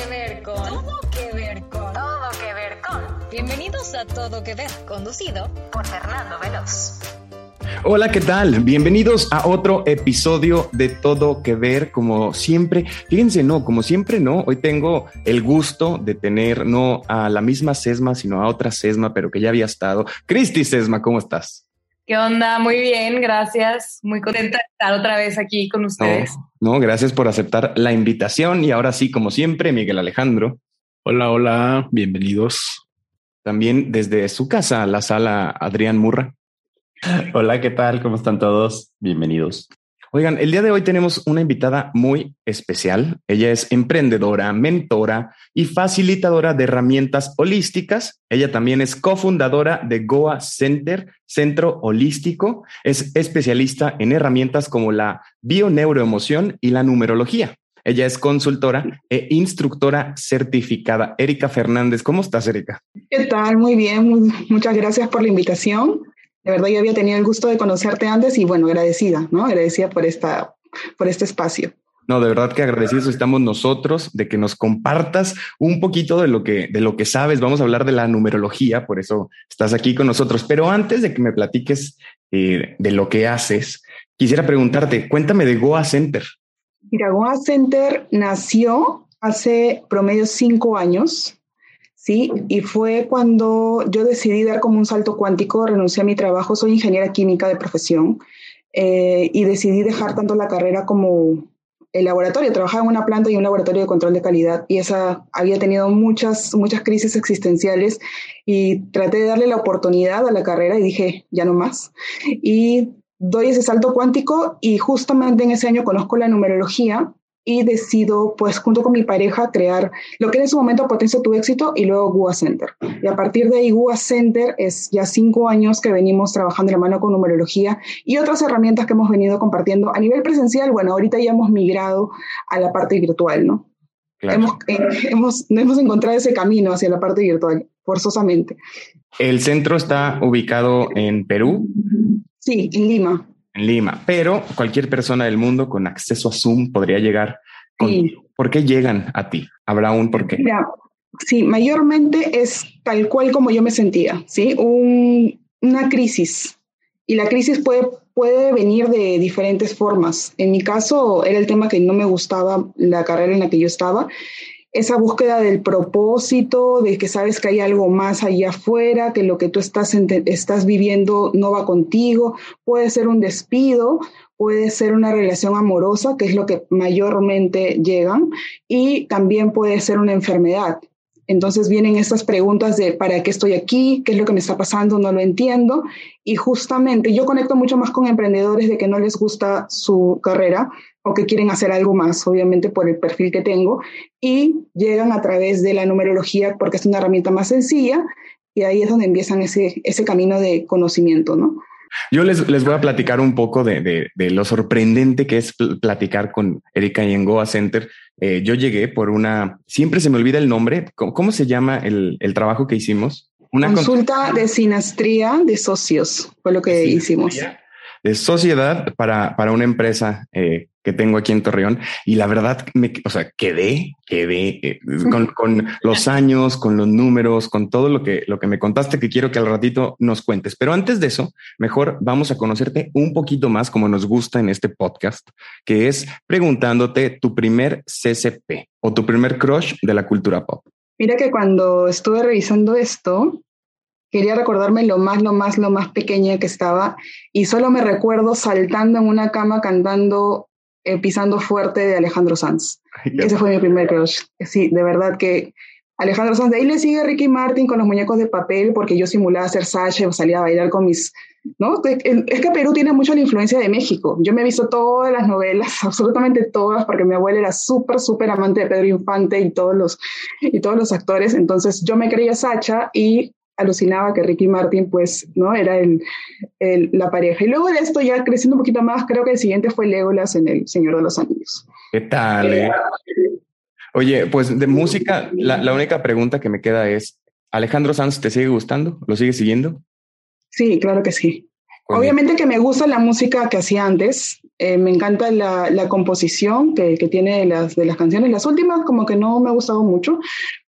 que ver con. Todo que ver con. Todo que ver con. Bienvenidos a Todo que ver, conducido por Fernando Veloz. Hola, ¿qué tal? Bienvenidos a otro episodio de Todo que ver, como siempre. Fíjense, no, como siempre, no. Hoy tengo el gusto de tener no a la misma Sesma, sino a otra Sesma, pero que ya había estado. Cristi Sesma, ¿cómo estás? ¿Qué onda? Muy bien, gracias. Muy contenta de estar otra vez aquí con ustedes. No, gracias por aceptar la invitación. Y ahora sí, como siempre, Miguel Alejandro. Hola, hola, bienvenidos. También desde su casa, la sala Adrián Murra. Hola, ¿qué tal? ¿Cómo están todos? Bienvenidos. Oigan, el día de hoy tenemos una invitada muy especial. Ella es emprendedora, mentora y facilitadora de herramientas holísticas. Ella también es cofundadora de Goa Center, Centro Holístico. Es especialista en herramientas como la bioneuroemoción y la numerología. Ella es consultora e instructora certificada. Erika Fernández, ¿cómo estás, Erika? ¿Qué tal? Muy bien. Muchas gracias por la invitación. De verdad, yo había tenido el gusto de conocerte antes y bueno, agradecida, ¿no? Agradecida por, esta, por este espacio. No, de verdad que agradecidos estamos nosotros de que nos compartas un poquito de lo que, de lo que sabes. Vamos a hablar de la numerología, por eso estás aquí con nosotros. Pero antes de que me platiques eh, de lo que haces, quisiera preguntarte, cuéntame de Goa Center. Mira, Goa Center nació hace promedio cinco años ¿sí? Y fue cuando yo decidí dar como un salto cuántico, renuncié a mi trabajo, soy ingeniera química de profesión, eh, y decidí dejar tanto la carrera como el laboratorio. Trabajaba en una planta y un laboratorio de control de calidad, y esa había tenido muchas, muchas crisis existenciales, y traté de darle la oportunidad a la carrera y dije, ya no más. Y doy ese salto cuántico y justamente en ese año conozco la numerología y decido, pues junto con mi pareja, crear lo que en ese momento potencia tu éxito y luego GUA Center. Y a partir de ahí, GUA Center es ya cinco años que venimos trabajando de la mano con numerología y otras herramientas que hemos venido compartiendo a nivel presencial. Bueno, ahorita ya hemos migrado a la parte virtual, ¿no? Hemos, eh, hemos, hemos encontrado ese camino hacia la parte virtual, forzosamente. ¿El centro está ubicado en Perú? Sí, en Lima en Lima, pero cualquier persona del mundo con acceso a Zoom podría llegar. ¿Por qué llegan a ti? ¿Habrá un por qué? sí, mayormente es tal cual como yo me sentía, ¿sí? una crisis. Y la crisis puede, puede venir de diferentes formas. En mi caso era el tema que no me gustaba la carrera en la que yo estaba esa búsqueda del propósito, de que sabes que hay algo más allá afuera, que lo que tú estás, estás viviendo no va contigo, puede ser un despido, puede ser una relación amorosa, que es lo que mayormente llegan, y también puede ser una enfermedad. Entonces vienen estas preguntas de ¿para qué estoy aquí? ¿Qué es lo que me está pasando? No lo entiendo. Y justamente yo conecto mucho más con emprendedores de que no les gusta su carrera o que quieren hacer algo más, obviamente por el perfil que tengo, y llegan a través de la numerología porque es una herramienta más sencilla y ahí es donde empiezan ese, ese camino de conocimiento, ¿no? Yo les, les voy a platicar un poco de, de, lo sorprendente que es platicar con Erika y en Goa Center. Eh, yo llegué por una, siempre se me olvida el nombre, ¿cómo, se llama el, el, trabajo que hicimos? Una consulta de sinastría de socios, fue lo que hicimos de sociedad para, para una empresa eh, que tengo aquí en Torreón. Y la verdad, me, o sea, quedé, quedé eh, con, con, los años, con los números, con todo lo que, lo que me contaste que quiero que al ratito nos cuentes. Pero antes de eso, mejor vamos a conocerte un poquito más como nos gusta en este podcast, que es preguntándote tu primer CCP o tu primer crush de la cultura pop. Mira que cuando estuve revisando esto, quería recordarme lo más, lo más, lo más pequeña que estaba y solo me recuerdo saltando en una cama cantando eh, Pisando Fuerte de Alejandro Sanz. Ese fue mi primer crush. Sí, de verdad que Alejandro Sanz, de ahí le sigue Ricky Martin con los muñecos de papel porque yo simulaba ser Sasha o salía a bailar con mis... ¿no? Es que Perú tiene mucho la influencia de México. Yo me he visto todas las novelas, absolutamente todas, porque mi abuela era súper, súper amante de Pedro Infante y todos los, y todos los actores. Entonces yo me creía Sacha y alucinaba que Ricky Martin, pues, ¿no? Era el, la pareja. Y luego de esto, ya creciendo un poquito más, creo que el siguiente fue Legolas en El Señor de los Anillos. ¿Qué tal? Eh? Oye, pues de música, la, la, única pregunta que me queda es, ¿Alejandro Sanz te sigue gustando? ¿Lo sigue siguiendo? Sí, claro que sí. Obviamente que me gusta la música que hacía antes, eh, me encanta la, la composición que, que, tiene de las, de las canciones. Las últimas como que no me ha gustado mucho,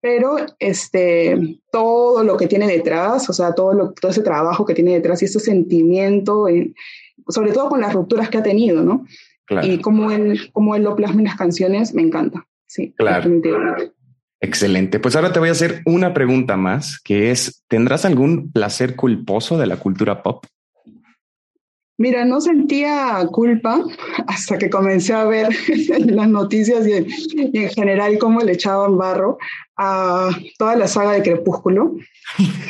pero este, todo lo que tiene detrás, o sea, todo, lo, todo ese trabajo que tiene detrás y ese sentimiento, sobre todo con las rupturas que ha tenido, ¿no? Claro. Y como él, como él lo plasma en las canciones, me encanta. Sí, claro. Excelente. Pues ahora te voy a hacer una pregunta más, que es, ¿tendrás algún placer culposo de la cultura pop? Mira, no sentía culpa hasta que comencé a ver las noticias y, en general cómo le echaban barro a toda la saga de Crepúsculo.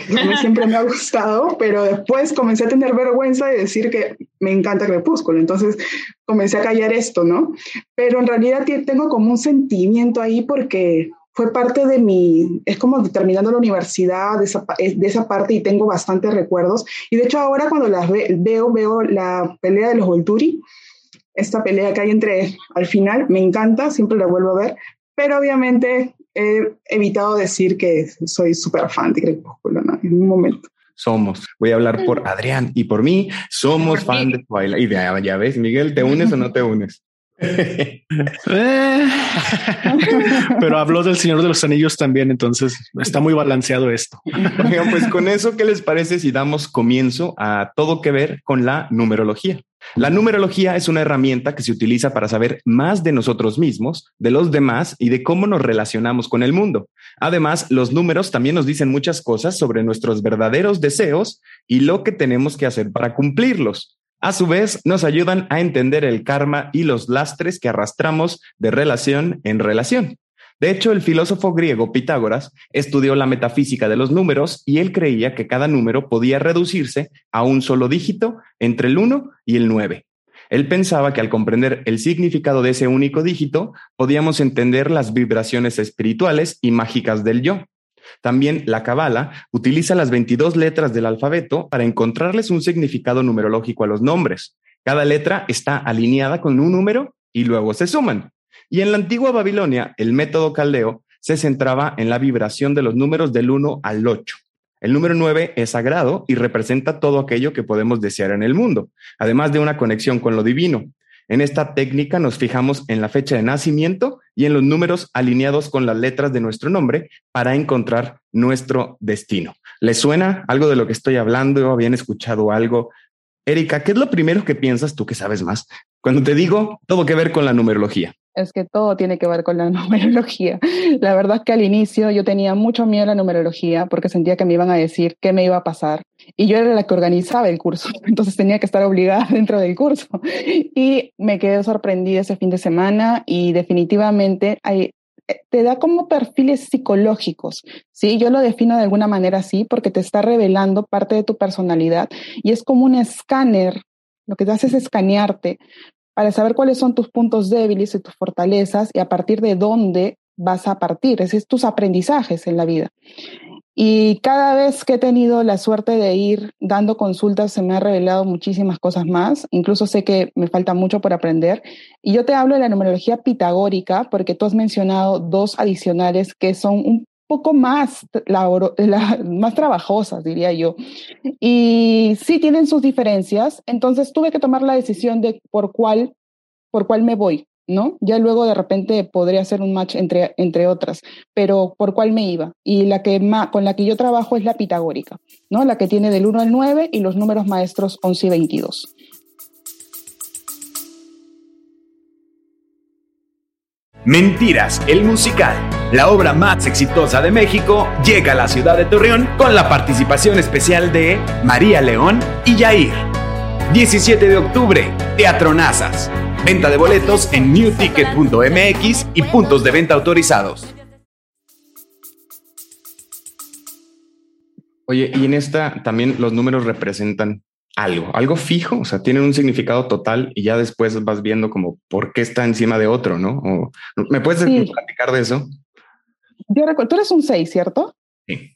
Mí siempre me ha gustado, pero después comencé a tener vergüenza de decir que me encanta Crepúsculo. Entonces comencé a callar esto, ¿no? Pero en realidad tengo como un sentimiento ahí porque fue parte de mi, es como terminando la universidad, de esa, de esa parte y tengo bastantes recuerdos. Y de hecho ahora cuando las veo, veo la pelea de los Volturi, esta pelea que hay entre, al final, me encanta, siempre la vuelvo a ver, pero obviamente he evitado decir que soy súper fan de Crepúsculo, ¿no? En un momento somos. Voy a hablar por Adrián y por mí, somos fan de Twilight. Y ya, ya ves, Miguel, ¿te unes o no te unes? Pero habló del Señor de los Anillos también, entonces está muy balanceado esto. pues con eso, ¿qué les parece si damos comienzo a todo que ver con la numerología? La numerología es una herramienta que se utiliza para saber más de nosotros mismos, de los demás y de cómo nos relacionamos con el mundo. Además, los números también nos dicen muchas cosas sobre nuestros verdaderos deseos y lo que tenemos que hacer para cumplirlos. A su vez, nos ayudan a entender el karma y los lastres que arrastramos de relación en relación. De hecho, el filósofo griego Pitágoras estudió la metafísica de los números y él creía que cada número podía reducirse a un solo dígito entre el 1 y el 9. Él pensaba que al comprender el significado de ese único dígito, podíamos entender las vibraciones espirituales y mágicas del yo. También la Kabbalah utiliza las 22 letras del alfabeto para encontrarles un significado numerológico a los nombres. Cada letra está alineada con un número y luego se suman. Y en la antigua Babilonia, el método caldeo se centraba en la vibración de los números del 1 al 8. El número 9 es sagrado y representa todo aquello que podemos desear en el mundo, además de una conexión con lo divino. En esta técnica nos fijamos en la fecha de nacimiento y en los números alineados con las letras de nuestro nombre para encontrar nuestro destino. ¿Les suena algo de lo que estoy hablando? ¿Habían escuchado algo? Erika, ¿qué es lo primero que piensas tú que sabes más? Cuando te digo todo que ver con la numerología es que todo tiene que ver con la numerología. La verdad es que al inicio yo tenía mucho miedo a la numerología porque sentía que me iban a decir qué me iba a pasar. Y yo era la que organizaba el curso, entonces tenía que estar obligada dentro del curso. Y me quedé sorprendida ese fin de semana y definitivamente hay, te da como perfiles psicológicos, ¿sí? Yo lo defino de alguna manera así porque te está revelando parte de tu personalidad y es como un escáner lo que te hace es escanearte para saber cuáles son tus puntos débiles y tus fortalezas y a partir de dónde vas a partir. Esos son tus aprendizajes en la vida. Y cada vez que he tenido la suerte de ir dando consultas, se me ha revelado muchísimas cosas más. Incluso sé que me falta mucho por aprender. Y yo te hablo de la numerología pitagórica porque tú has mencionado dos adicionales que son un poco más, más trabajosas, diría yo. Y sí tienen sus diferencias, entonces tuve que tomar la decisión de por cuál, por cuál me voy, ¿no? Ya luego de repente podría hacer un match entre, entre otras, pero por cuál me iba. Y la que con la que yo trabajo es la pitagórica, ¿no? La que tiene del 1 al 9 y los números maestros 11 y 22. Mentiras, el musical, la obra más exitosa de México, llega a la ciudad de Torreón con la participación especial de María León y Yair. 17 de octubre, Teatro Nazas. Venta de boletos en newticket.mx y puntos de venta autorizados. Oye, y en esta también los números representan algo, algo fijo, o sea, tienen un significado total y ya después vas viendo como por qué está encima de otro, ¿no? O, ¿Me puedes platicar de eso? Yo recuerdo, tú eres un 6, ¿cierto? Sí.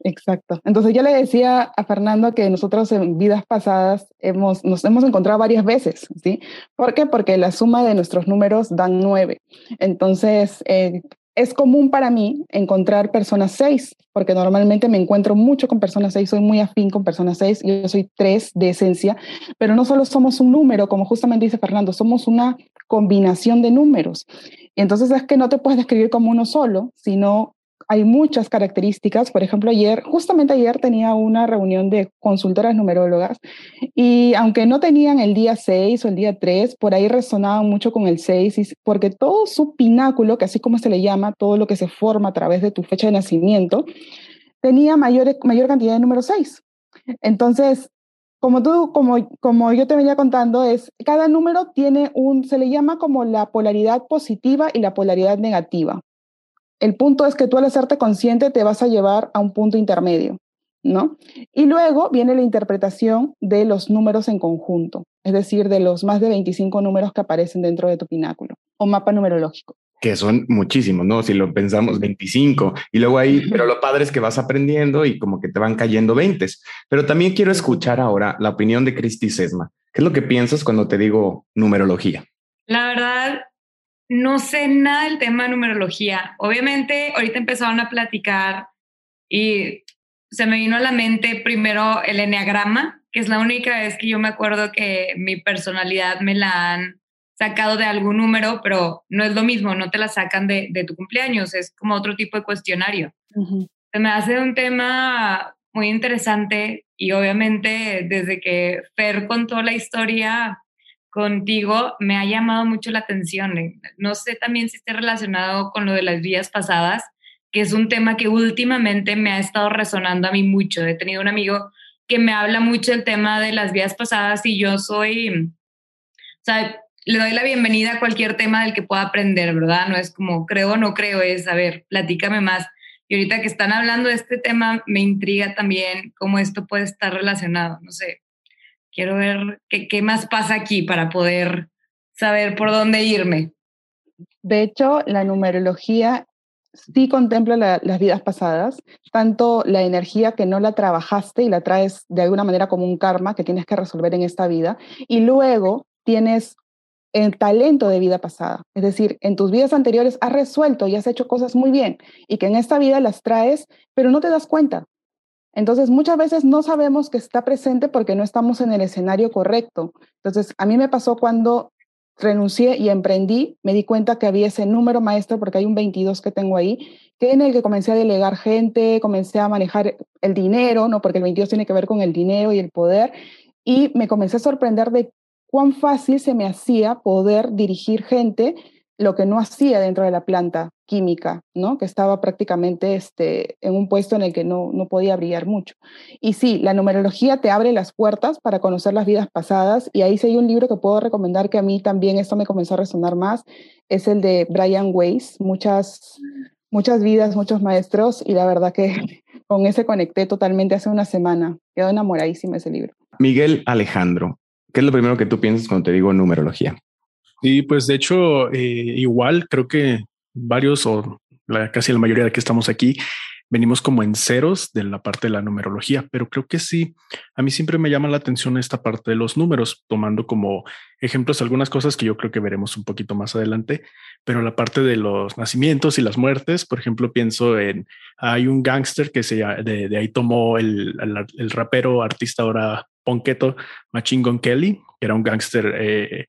Exacto. Entonces yo le decía a Fernando que nosotros en vidas pasadas hemos, nos hemos encontrado varias veces, ¿sí? ¿Por qué? Porque la suma de nuestros números dan nueve. Entonces, eh, es común para mí encontrar personas 6, porque normalmente me encuentro mucho con personas 6, soy muy afín con personas 6, yo soy 3 de esencia, pero no solo somos un número, como justamente dice Fernando, somos una combinación de números. Y entonces es que no te puedes describir como uno solo, sino hay muchas características. Por ejemplo, ayer, justamente ayer tenía una reunión de consultoras numerólogas y aunque no tenían el día 6 o el día 3, por ahí resonaban mucho con el 6, porque todo su pináculo, que así como se le llama, todo lo que se forma a través de tu fecha de nacimiento, tenía mayor, mayor cantidad de número 6. Entonces, como tú, como, como yo te venía contando, es cada número tiene un, se le llama como la polaridad positiva y la polaridad negativa. El punto es que tú al hacerte consciente te vas a llevar a un punto intermedio, ¿no? Y luego viene la interpretación de los números en conjunto, es decir, de los más de 25 números que aparecen dentro de tu pináculo o mapa numerológico. Que son muchísimos, ¿no? Si lo pensamos, 25. Y luego ahí, pero lo padre es que vas aprendiendo y como que te van cayendo 20. Pero también quiero escuchar ahora la opinión de Cristi Sesma. ¿Qué es lo que piensas cuando te digo numerología? La verdad, no sé nada del tema de numerología. Obviamente, ahorita empezaron a platicar y se me vino a la mente primero el enneagrama, que es la única vez que yo me acuerdo que mi personalidad me la han sacado de algún número, pero no es lo mismo, no te la sacan de, tu cumpleaños, es como otro tipo de cuestionario. Se me hace un tema muy interesante y obviamente desde que Fer contó la historia, contigo me ha llamado mucho la atención. Eh, no sé también si esté relacionado con lo de las vías pasadas, que es un tema que últimamente me ha estado resonando a mí mucho. He tenido un amigo que me habla mucho del tema de las vías pasadas y yo soy, o sea, le doy la bienvenida a cualquier tema del que pueda aprender, ¿verdad? No es como creo o no creo, es, a ver, platícame más. Y ahorita que están hablando de este tema, me intriga también cómo esto puede estar relacionado. No sé, quiero ver qué, qué más pasa aquí para poder saber por dónde irme. De hecho, la numerología sí contempla las vidas pasadas, tanto la energía que no la trabajaste y la traes de alguna manera como un karma que tienes que resolver en esta vida, y luego tienes el talento de vida pasada, es decir, en tus vidas anteriores has resuelto y has hecho cosas muy bien y que en esta vida las traes, pero no te das cuenta. Entonces, muchas veces no sabemos que está presente porque no estamos en el escenario correcto. Entonces, a mí me pasó cuando renuncié y emprendí, me di cuenta que había ese número maestro, porque hay un 22 que tengo ahí, que en el que comencé a delegar gente, comencé a manejar el dinero, ¿no? porque el 22 tiene que ver con el dinero y el poder, y me comencé a sorprender de cuán fácil se me hacía poder dirigir gente lo que no hacía dentro de la planta química, ¿no? que estaba prácticamente este, en un puesto en el que no, no podía brillar mucho. Y sí, la numerología te abre las puertas para conocer las vidas pasadas y ahí sí hay un libro que puedo recomendar que a mí también esto me comenzó a resonar más, es el de Brian Weiss, muchas, muchas vidas, muchos maestros y la verdad que con ese conecté totalmente hace una semana, quedó enamoradísima ese libro. Miguel Alejandro, ¿qué es lo primero que tú piensas cuando te digo numerología? Sí, pues de hecho, eh, igual creo que varios o casi la mayoría de que estamos aquí venimos como en ceros de la parte de la numerología, pero creo que sí, a mí siempre me llama la atención esta parte de los números, tomando como ejemplos algunas cosas que yo creo que veremos un poquito más adelante, pero la parte de los nacimientos y las muertes, por ejemplo, pienso en, hay un gángster que se de, de ahí tomó el, el, rapero artista ahora Ponqueto, Machine Gun Kelly, que era un gángster eh,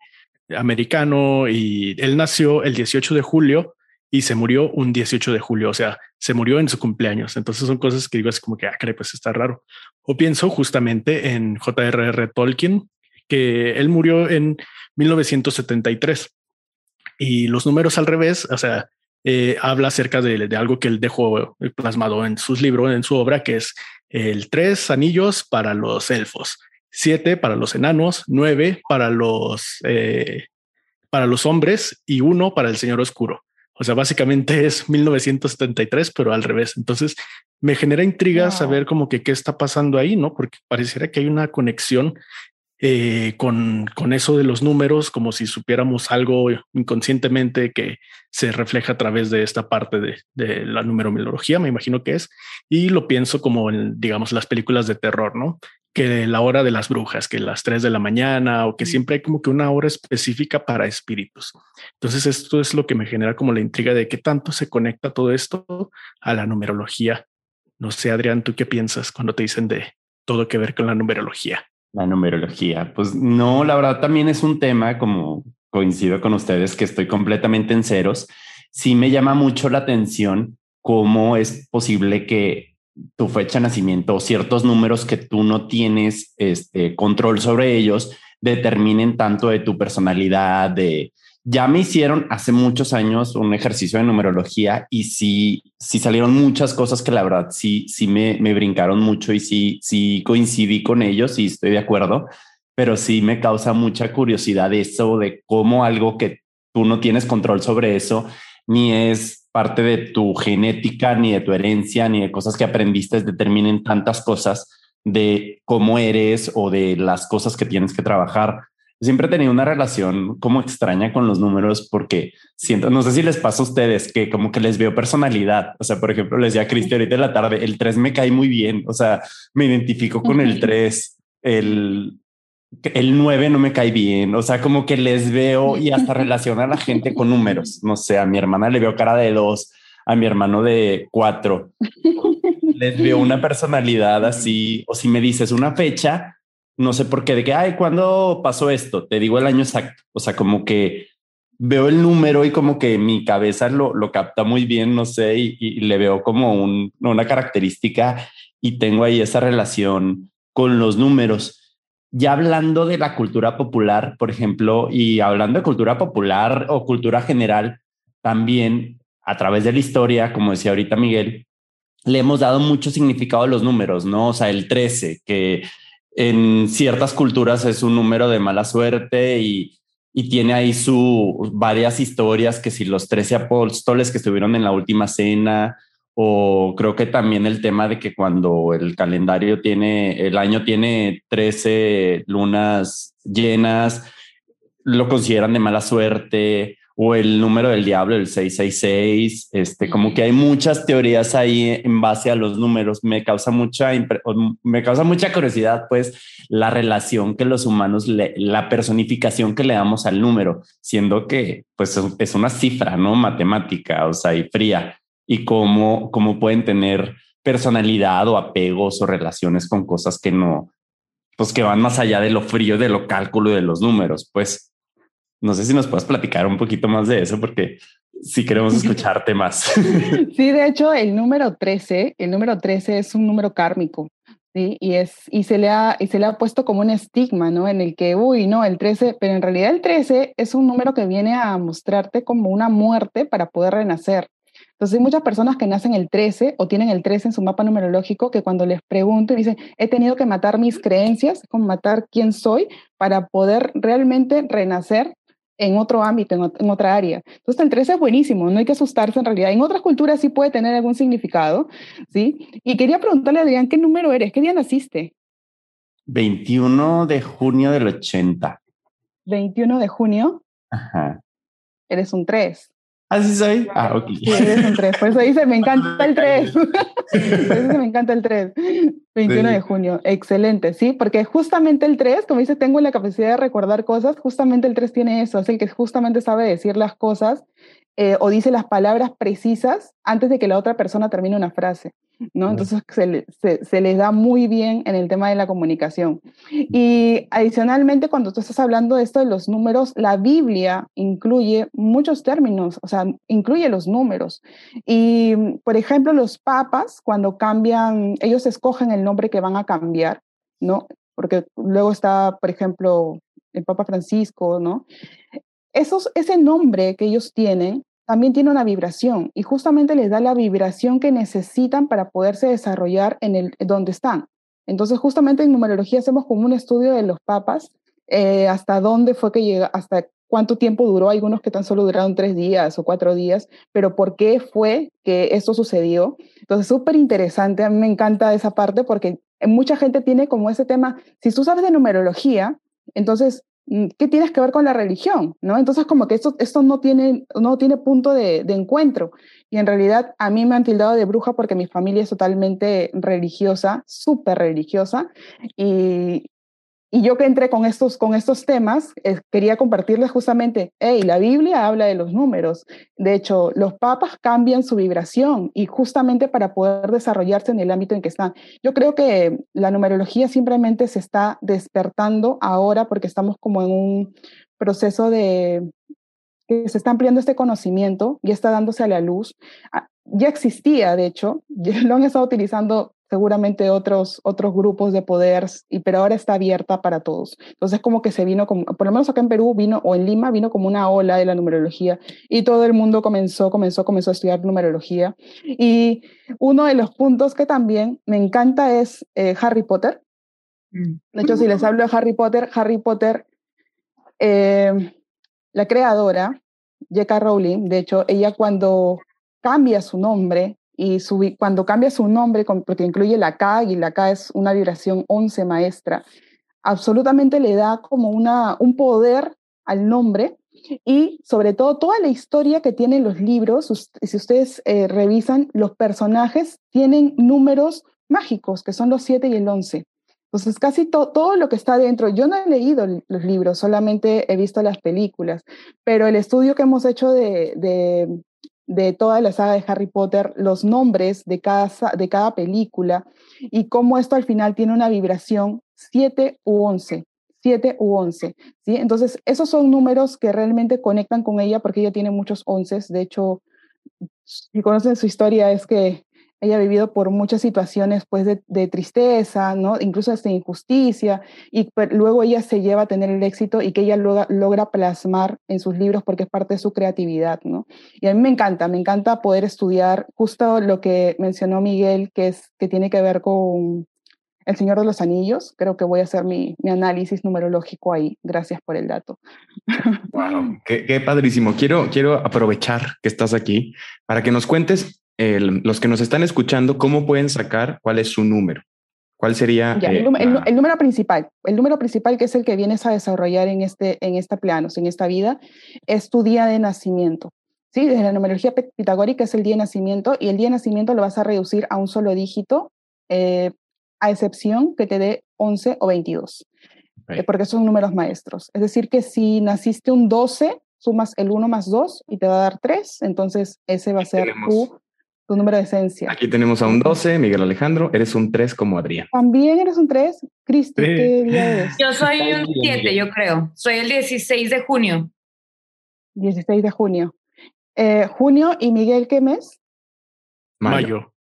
americano y él nació el 18 de julio y se murió un 18 de julio, o sea, se murió en su cumpleaños. Entonces son cosas que digo así como que, ah, pues está raro. O pienso justamente en J.R.R. Tolkien, que él murió en 1973 y los números al revés, o sea, eh, habla acerca de, de, algo que él dejó plasmado en sus libros, en su obra, que es el tres anillos para los elfos, siete para los enanos, nueve para los, eh, para los hombres y uno para el señor oscuro. O sea, básicamente es 1973, pero al revés. Entonces me genera intriga saber como que qué está pasando ahí, ¿no? Porque pareciera que hay una conexión eh, con, con eso de los números, como si supiéramos algo inconscientemente que se refleja a través de esta parte de, de la numerología, me imagino que es, y lo pienso como en, digamos, las películas de terror, ¿no? que la hora de las brujas, que las 3 de la mañana o que siempre hay como que una hora específica para espíritus. Entonces esto es lo que me genera como la intriga de qué tanto se conecta todo esto a la numerología. No sé, Adrián, ¿tú qué piensas cuando te dicen de todo que ver con la numerología? La numerología, pues no, la verdad también es un tema como coincido con ustedes que estoy completamente en ceros. Sí me llama mucho la atención cómo es posible que tu fecha de nacimiento o ciertos números que tú no tienes este, control sobre ellos determinen tanto de tu personalidad, de... Ya me hicieron hace muchos años un ejercicio de numerología y sí, sí salieron muchas cosas que la verdad sí, sí me, me brincaron mucho y sí, sí coincidí con ellos y estoy de acuerdo, pero sí me causa mucha curiosidad eso de cómo algo que tú no tienes control sobre eso, ni es parte de tu genética, ni de tu herencia, ni de cosas que aprendiste determinen tantas cosas de cómo eres o de las cosas que tienes que trabajar. Siempre he tenido una relación como extraña con los números porque siento, no sé si les pasa a ustedes que como que les veo personalidad. O sea, por ejemplo, les decía a Cristi ahorita en la tarde, el 3 me cae muy bien. O sea, me identifico con el 3, el, el 9 no me cae bien, o sea, como que les veo y hasta relaciona a la gente con números. No sé, a mi hermana le veo cara de dos, a mi hermano de cuatro. Les veo una personalidad así, o si me dices una fecha, no sé por qué, de que, ay, ¿cuándo pasó esto? Te digo el año exacto. O sea, como que veo el número y como que mi cabeza lo, lo capta muy bien, no sé, y, le veo como un, una característica y tengo ahí esa relación con los números ya hablando de la cultura popular, por ejemplo, y hablando de cultura popular o cultura general, también a través de la historia, como decía ahorita Miguel, le hemos dado mucho significado a los números, ¿no? O sea, el 13, que en ciertas culturas es un número de mala suerte y, tiene ahí su varias historias, que si los 13 apóstoles que estuvieron en la última cena, o creo que también el tema de que cuando el calendario tiene, el año tiene 13 lunas llenas, lo consideran de mala suerte, o el número del diablo, el 666, este, como que hay muchas teorías ahí en base a los números. Me causa mucha, me causa mucha curiosidad, pues, la relación que los humanos, la personificación que le damos al número, siendo que, pues, es una cifra, ¿no? Matemática, o sea, y fría y cómo, cómo pueden tener personalidad o apegos o relaciones con cosas que no, pues que van más allá de lo frío, de lo cálculo y de los números. Pues no sé si nos puedes platicar un poquito más de eso, porque si queremos escucharte más. Sí, de hecho, el número 13, el número 13 es un número kármico. Sí, y, es, y, se le ha, y se le ha puesto como un estigma, ¿no? En el que, uy, no, el 13, pero en realidad el 13 es un número que viene a mostrarte como una muerte para poder renacer. Entonces hay muchas personas que nacen el 13 o tienen el 13 en su mapa numerológico que cuando les pregunto y dicen, he tenido que matar mis creencias, como matar quién soy para poder realmente renacer en otro ámbito, en, otra área. Entonces el 13 es buenísimo, no hay que asustarse en realidad. En otras culturas sí puede tener algún significado, ¿sí? Y quería preguntarle a Adrián, ¿qué número eres? ¿Qué día naciste? 21 de junio del 80. 21 de junio. Ajá. Eres un 3. Así ¿Ah, soy. Ah, ok. Sí, eres un 3. Por eso dice, me encanta el 3. Por eso dice, me encanta el 3. 21 de junio. Excelente, sí, porque justamente el 3, como dice, tengo la capacidad de recordar cosas, justamente el 3 tiene eso, es el que justamente sabe decir las cosas eh, o dice las palabras precisas antes de que la otra persona termine una frase. ¿no? Entonces se, se, les da muy bien en el tema de la comunicación. Y adicionalmente, cuando tú estás hablando de esto de los números, la Biblia incluye muchos términos, o sea, incluye los números. Y, por ejemplo, los papas, cuando cambian, ellos escogen el nombre que van a cambiar, ¿no? Porque luego está, por ejemplo, el Papa Francisco, ¿no? Esos, ese nombre que ellos tienen también tiene una vibración y justamente les da la vibración que necesitan para poderse desarrollar en el donde están. Entonces, justamente en numerología hacemos como un estudio de los papas, eh, hasta dónde fue que llega, hasta cuánto tiempo duró, algunos que tan solo duraron tres días o cuatro días, pero por qué fue que esto sucedió. Entonces, súper interesante, a mí me encanta esa parte porque mucha gente tiene como ese tema, si tú sabes de numerología, entonces ¿qué tienes que ver con la religión? ¿no? Entonces, como que esto, esto no, tiene, no tiene punto de, de encuentro. Y en realidad a mí me han tildado de bruja porque mi familia es totalmente religiosa, súper religiosa. Y, y yo que entré con estos, con estos temas, quería compartirles justamente, hey, la Biblia habla de los números. De hecho, los papas cambian su vibración y justamente para poder desarrollarse en el ámbito en que están. Yo creo que la numerología simplemente se está despertando ahora porque estamos como en un proceso de que se está ampliando este conocimiento y está dándose a la luz. Ah, ya existía, de hecho, lo han estado utilizando seguramente otros, otros grupos de poder, y, pero ahora está abierta para todos. Entonces, como que se vino, como, por lo menos acá en Perú, vino, o en Lima, vino como una ola de la numerología, y todo el mundo comenzó, comenzó, comenzó a estudiar numerología. Y uno de los puntos que también me encanta es eh, Harry Potter. Mm. De hecho, si les hablo de Harry Potter, Harry Potter, eh, la creadora, J.K. Rowling, de hecho, ella cuando cambia su nombre y cuando cambia su nombre, porque incluye la K y la K es una vibración 11 maestra, absolutamente le da como una, un poder al nombre y sobre todo toda la historia que tienen los libros, si ustedes eh, revisan, los personajes tienen números mágicos, que son los 7 y el 11. Entonces, casi todo lo que está dentro, yo no he leído los libros, solamente he visto las películas, pero el estudio que hemos hecho de, de toda la saga de Harry Potter, los nombres de cada, de cada película y cómo esto al final tiene una vibración 7 u 11. 7 u 11, ¿sí? Entonces, esos son números que realmente conectan con ella porque ella tiene muchos 11. De hecho, si conocen su historia, es que ella ha vivido por muchas situaciones pues de, tristeza, ¿no? incluso hasta injusticia, y luego ella se lleva a tener el éxito y que ella logra, logra, plasmar en sus libros porque es parte de su creatividad. ¿no? Y a mí me encanta, me encanta poder estudiar justo lo que mencionó Miguel, que, es, que tiene que ver con El Señor de los Anillos. Creo que voy a hacer mi, mi análisis numerológico ahí. Gracias por el dato. Wow, qué, qué padrísimo. Quiero, quiero aprovechar que estás aquí para que nos cuentes los que nos están escuchando, ¿cómo pueden sacar cuál es su número? ¿Cuál sería? el, eh, número principal, el número principal que es el que vienes a desarrollar en este, en esta plano, en esta vida, es tu día de nacimiento. ¿sí? Desde la numerología pitagórica es el día de nacimiento y el día de nacimiento lo vas a reducir a un solo dígito, eh, a excepción que te dé 11 o 22, eh, porque son números maestros. Es decir, que si naciste un 12, sumas el 1 más 2 y te va a dar 3, entonces ese va a ser tu tu número de esencia. Aquí tenemos a un 12, Miguel Alejandro. Eres un 3 como Adrián. También eres un 3. Cristi, ¿qué día eres? Yo soy un 7, yo creo. Soy el 16 de junio. 16 de junio. Eh, junio y Miguel, ¿qué mes? Mayo.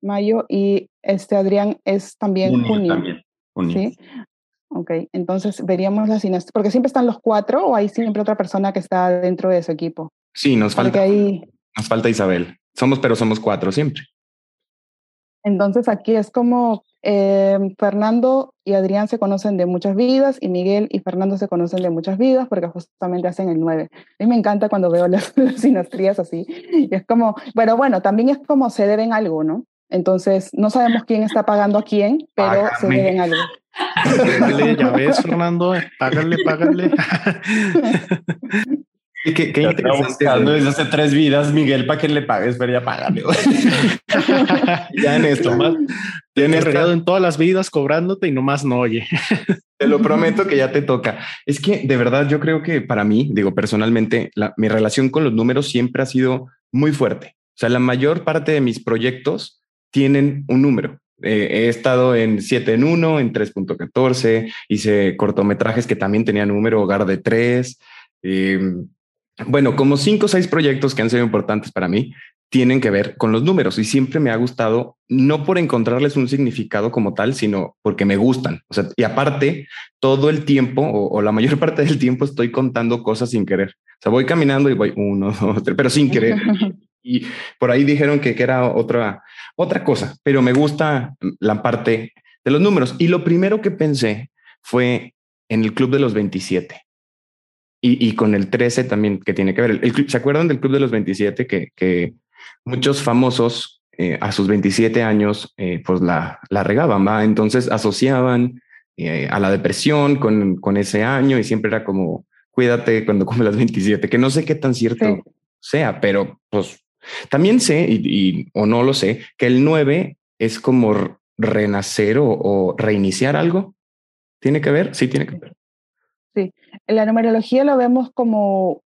Mayo y este Adrián es también junio. También. Junio. Sí. Ok, entonces veríamos las sinastrías, porque siempre están los cuatro o hay siempre otra persona que está dentro de ese equipo. Sí, nos falta. Ahí... Nos falta Isabel. Somos, pero somos cuatro siempre. Entonces aquí es como eh, Fernando y Adrián se conocen de muchas vidas y Miguel y Fernando se conocen de muchas vidas porque justamente hacen el nueve. A mí me encanta cuando veo las, sinastrías así. Y es como, bueno, bueno, también es como se deben algo, ¿no? Entonces, no sabemos quién está pagando a quién, pero se deben algo. ya ves, Fernando, págale, págale. Qué, qué interesante. desde hace tres vidas, Miguel, para que le pagues, pero ya págale. ya en esto, más. Tienes regado en todas las vidas cobrándote y nomás no oye. Te lo prometo que ya te toca. Es que de verdad yo creo que para mí, digo personalmente, mi relación con los números siempre ha sido muy fuerte. O sea, la mayor parte de mis proyectos tienen un número. Eh, he estado en 7 en 1, en 3.14, hice cortometrajes que también tenían número, hogar de 3. Eh, bueno, como cinco o seis proyectos que han sido importantes para mí tienen que ver con los números y siempre me ha gustado, no por encontrarles un significado como tal, sino porque me gustan. O sea, y aparte, todo el tiempo o, la mayor parte del tiempo estoy contando cosas sin querer. O sea, voy caminando y voy uno, dos, tres, pero sin querer. y por ahí dijeron que, que era otra, otra cosa, pero me gusta la parte de los números. Y lo primero que pensé fue en el Club de los 27. Y, con el 13 también, que tiene que ver. El, ¿Se acuerdan del Club de los 27? Que, que muchos famosos eh, a sus 27 años, eh, pues la, la regaban, ¿va? Entonces asociaban eh, a la depresión con, con, ese año y siempre era como, cuídate cuando las 27, que no sé qué tan cierto sea, pero pues también sé, y, o no lo sé, que el 9 es como renacer o, reiniciar algo. ¿Tiene que ver? Sí, tiene que ver. Sí, en la numerología lo vemos como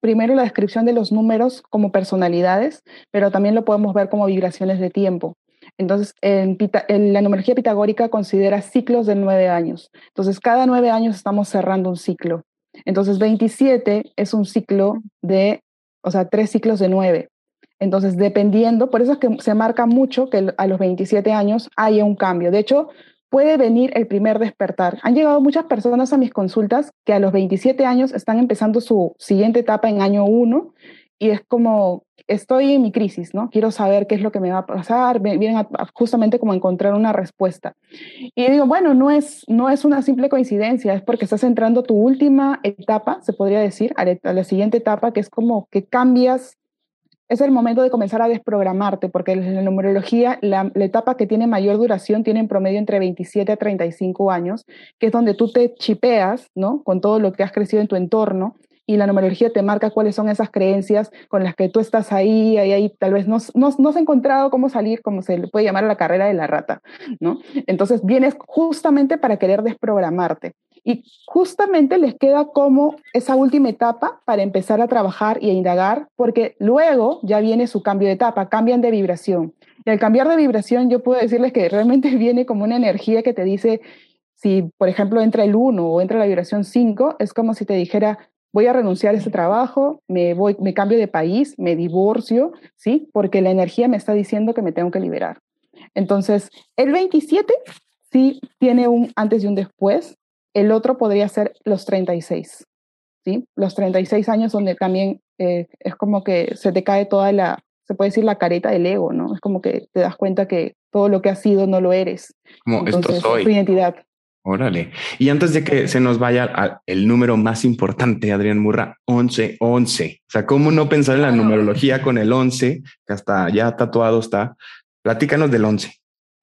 primero la descripción de los números como personalidades, pero también lo podemos ver como vibraciones de tiempo. Entonces, en, la numerología pitagórica considera ciclos de nueve años. Entonces, cada nueve años estamos cerrando un ciclo. Entonces, 27 es un ciclo de, o sea, tres ciclos de nueve. Entonces, dependiendo, por eso es que se marca mucho que a los 27 años haya un cambio. De hecho, puede venir el primer despertar. Han llegado muchas personas a mis consultas que a los 27 años están empezando su siguiente etapa en año 1 y es como, estoy en mi crisis, ¿no? Quiero saber qué es lo que me va a pasar, vienen justamente como a encontrar una respuesta. Y digo, bueno, no es, no es una simple coincidencia, es porque estás entrando tu última etapa, se podría decir, a la siguiente etapa, que es como que cambias es el momento de comenzar a desprogramarte, porque la numerología la, etapa que tiene mayor duración tiene en promedio entre 27 a 35 años, que es donde tú te chipeas, ¿no? Con todo lo que has crecido en tu entorno y la numerología te marca cuáles son esas creencias con las que tú estás ahí, ahí, ahí, tal vez no, no, no has encontrado cómo salir, como se le puede llamar a la carrera de la rata, ¿no? Entonces vienes justamente para querer desprogramarte. Y justamente les queda como esa última etapa para empezar a trabajar y a indagar, porque luego ya viene su cambio de etapa, cambian de vibración. Y al cambiar de vibración, yo puedo decirles que realmente viene como una energía que te dice, si por ejemplo entra el 1 o entra la vibración 5, es como si te dijera, voy a renunciar a ese trabajo, me voy, me cambio de país, me divorcio, ¿sí? Porque la energía me está diciendo que me tengo que liberar. Entonces, el 27 sí tiene un antes y un después, el otro podría ser los 36, ¿sí? Los 36 años donde también eh, es como que se te cae toda la, se puede decir la careta del ego, ¿no? Es como que te das cuenta que todo lo que has sido no lo eres. Como esto soy. Tu identidad. Órale. Y antes de que se nos vaya el número más importante, Adrián Murra, 11, 11. O sea, ¿cómo no pensar en la numerología con el 11, que hasta ya tatuado está? Platícanos del 11.